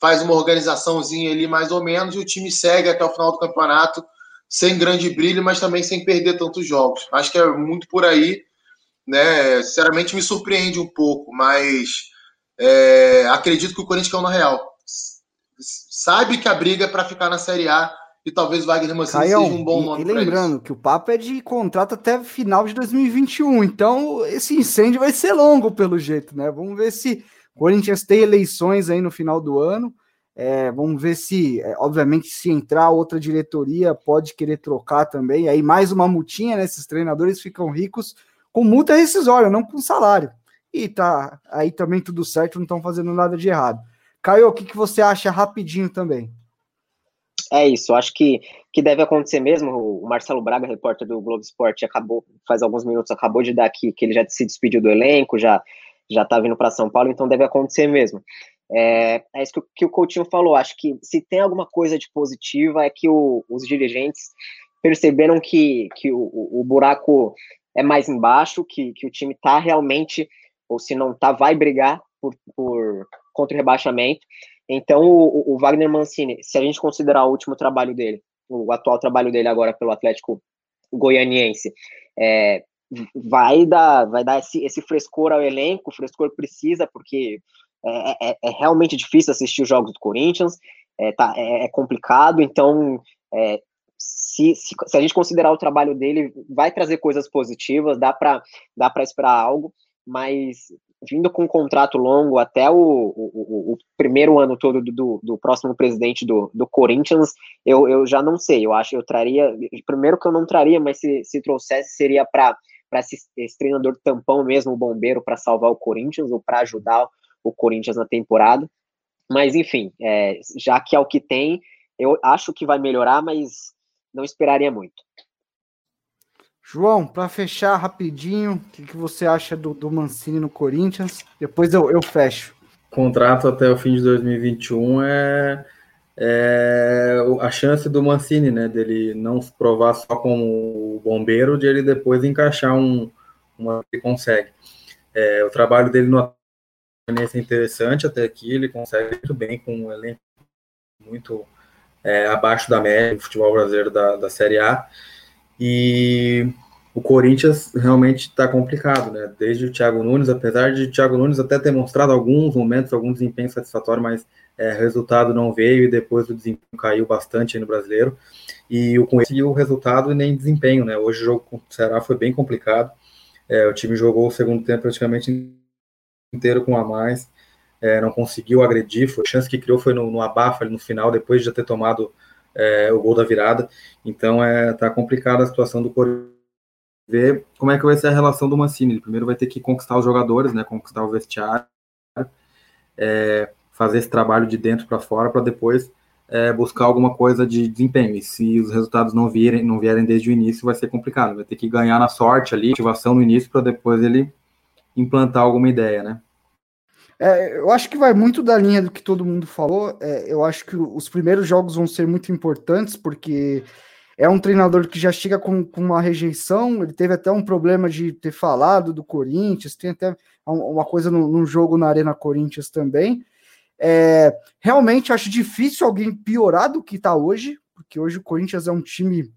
faz uma organizaçãozinha ali mais ou menos e o time segue até o final do campeonato sem grande brilho, mas também sem perder tantos jogos. Acho que é muito por aí, né? Sinceramente me surpreende um pouco, mas é, acredito que o Corinthians caiu na real. Sabe que a briga é para ficar na Série A e talvez o Wagner Mancini seja um bom nome. E, e lembrando que o papo é de contrato até final de 2021, então esse incêndio vai ser longo pelo jeito, né? Vamos ver se Corinthians tem eleições aí no final do ano. É, vamos ver se, é, obviamente, se entrar outra diretoria, pode querer trocar também. Aí mais uma multinha, né? Esses treinadores ficam ricos com multa rescisória, não com salário. E tá aí também tudo certo, não estão fazendo nada de errado. Caio, o que, que você acha rapidinho também? É isso, acho que, que deve acontecer mesmo. O Marcelo Braga, repórter do Globo Esporte, acabou, faz alguns minutos, acabou de dar aqui que ele já se despediu do elenco, já já tá vindo para São Paulo, então deve acontecer mesmo. É, é isso que, que, o Coutinho falou. Acho que se tem alguma coisa de positiva é que o, os dirigentes perceberam que, que o, o, buraco é mais embaixo, que, que o time está realmente, ou se não está, vai brigar por, por contra o rebaixamento. Então, o, o, Wagner Mancini, se a gente considerar o último trabalho dele, o atual trabalho dele agora pelo Atlético Goianiense, é, vai dar, vai dar esse, esse frescor ao elenco, o frescor precisa, porque é, é, é, realmente difícil assistir os jogos do Corinthians, é, tá, é, é complicado, então é, se, se, se, a gente considerar o trabalho dele, vai trazer coisas positivas, dá para dá esperar algo, mas vindo com um contrato longo até o, o, o primeiro ano todo do, do, do, próximo presidente do, do Corinthians, eu, eu já não sei. Eu acho eu traria. Primeiro que eu não traria, mas se, se trouxesse seria para esse, esse treinador tampão mesmo, o bombeiro, para salvar o Corinthians ou para ajudar o Corinthians na temporada. Mas enfim, é, já que é o que tem, eu acho que vai melhorar, mas não esperaria muito. João, para fechar rapidinho, o que, que, você acha do, do, Mancini no Corinthians? Depois eu, eu fecho. Contrato até o fim de 2021 é, é a chance do Mancini, né? Dele não se provar só como bombeiro, de ele depois encaixar um, uma que consegue. É, o trabalho dele no é interessante até aqui, ele consegue muito bem com um elenco muito é, abaixo da média do futebol brasileiro da, da Série A. E o Corinthians realmente está complicado, né? Desde o Thiago Nunes, apesar de o Thiago Nunes até ter mostrado alguns momentos, algum desempenho satisfatório, mas é, resultado não veio e depois o desempenho caiu bastante no brasileiro. E o conseguiu o resultado e nem desempenho, né? Hoje o jogo com o Ceará foi bem complicado. É, o time jogou o segundo tempo praticamente inteiro com a mais, é, não conseguiu agredir. Foi, a chance que criou foi no, no abafa no final, depois de já ter tomado é, o gol da virada. Então é tá complicada a situação do Corinthians. Ver como é que vai ser a relação do Mancini. Ele primeiro vai ter que conquistar os jogadores, né? Conquistar o vestiário, é, fazer esse trabalho de dentro para fora para depois é, buscar alguma coisa de desempenho. E se os resultados não virem, não vierem desde o início, vai ser complicado. Vai ter que ganhar na sorte ali, ativação no início para depois ele implantar alguma ideia, né? É, eu acho que vai muito da linha do que todo mundo falou. É, eu acho que os primeiros jogos vão ser muito importantes, porque é um treinador que já chega com, com, uma rejeição. Ele teve até um problema de ter falado do Corinthians, tem até uma coisa num jogo na Arena Corinthians também. É, realmente acho difícil alguém piorar do que está hoje, porque hoje o Corinthians é um time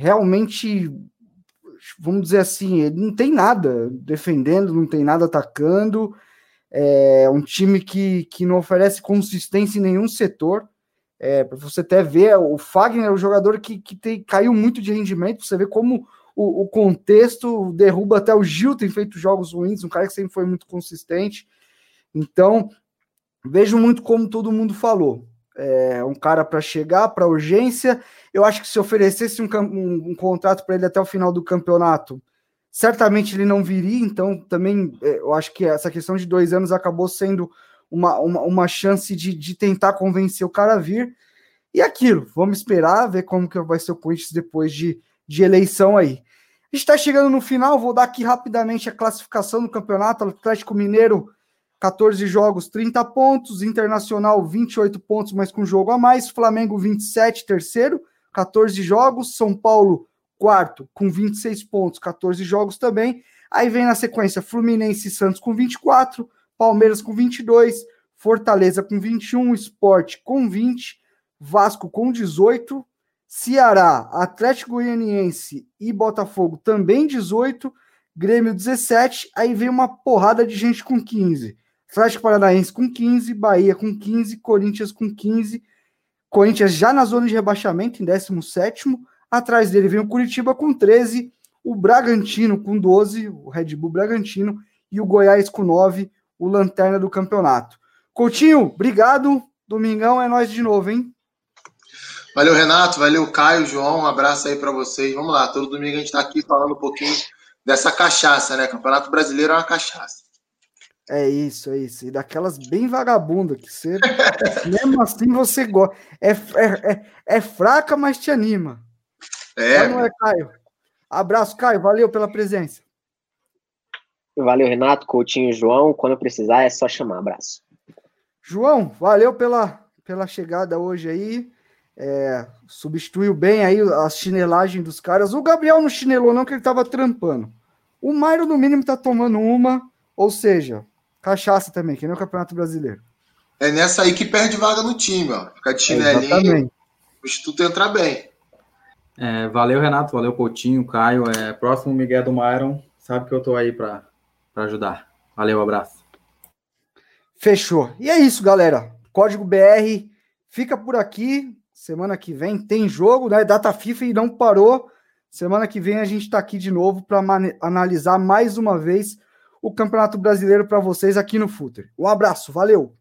realmente, vamos dizer assim, ele não tem nada defendendo, não tem nada atacando. É um time que, que não oferece consistência em nenhum setor. É, para você até ver, o Fagner é um jogador que, que tem, caiu muito de rendimento. Você vê como o, o, contexto derruba até o Gil, tem feito jogos ruins, um cara que sempre foi muito consistente. Então, vejo muito como todo mundo falou. É um cara para chegar, para urgência. Eu acho que se oferecesse um, um, um contrato para ele até o final do campeonato, certamente ele não viria, então também é, eu acho que essa questão de dois anos acabou sendo uma, uma, uma chance de, de tentar convencer o cara a vir. E aquilo, vamos esperar, ver como que vai ser o Corinthians depois de, de eleição aí. A gente está chegando no final, vou dar aqui rapidamente a classificação do campeonato. Atlético Mineiro, 14 jogos, 30 pontos. Internacional, 28 pontos, mas com jogo a mais. Flamengo, 27, terceiro, 14 jogos. São Paulo, quarto, com 26 pontos, 14 jogos também. Aí vem na sequência Fluminense e Santos com 24, Palmeiras com 22, Fortaleza com 21, Sport com 20, Vasco com 18, Ceará, Atlético Goianiense e Botafogo também 18, Grêmio 17, aí vem uma porrada de gente com 15. Atlético Paranaense com 15, Bahia com 15, Corinthians com 15, Corinthians já na zona de rebaixamento em 17 Atrás dele vem o Curitiba com 13, o Bragantino com 12, o Red Bull Bragantino, e o Goiás com 9, o lanterna do campeonato. Coutinho, obrigado. Domingão é nós de novo, hein? Valeu, Renato. Valeu, Caio, João. Um abraço aí para vocês. Vamos lá, todo domingo a gente está aqui falando um pouquinho dessa cachaça, né? Campeonato Brasileiro é uma cachaça. É isso, é isso. E daquelas bem vagabunda que você, mesmo assim, você gosta. É, é, é, é fraca, mas te anima. É. Não é, Caio? Abraço, Caio. Valeu pela presença. Valeu, Renato, Coutinho João. Quando precisar, é só chamar. Abraço. João, valeu pela, pela chegada hoje aí. É, substituiu bem aí a chinelagem dos caras. O Gabriel não chinelou, não, que ele tava trampando. O Mairo, no mínimo, tá tomando uma, ou seja, cachaça também, que nem o Campeonato Brasileiro. É nessa aí que perde vaga no time, ó. Ficar de chinelinho, é o Instituto entrar bem. É, valeu, Renato. Valeu, Coutinho, Caio. É, próximo Miguel do Myron. Sabe que eu tô aí para ajudar. Valeu, abraço. Fechou. E é isso, galera. Código BR fica por aqui. Semana que vem tem jogo, né? Data FIFA e não parou. Semana que vem a gente está aqui de novo para analisar mais uma vez o Campeonato Brasileiro para vocês aqui no Footer. Um abraço, valeu!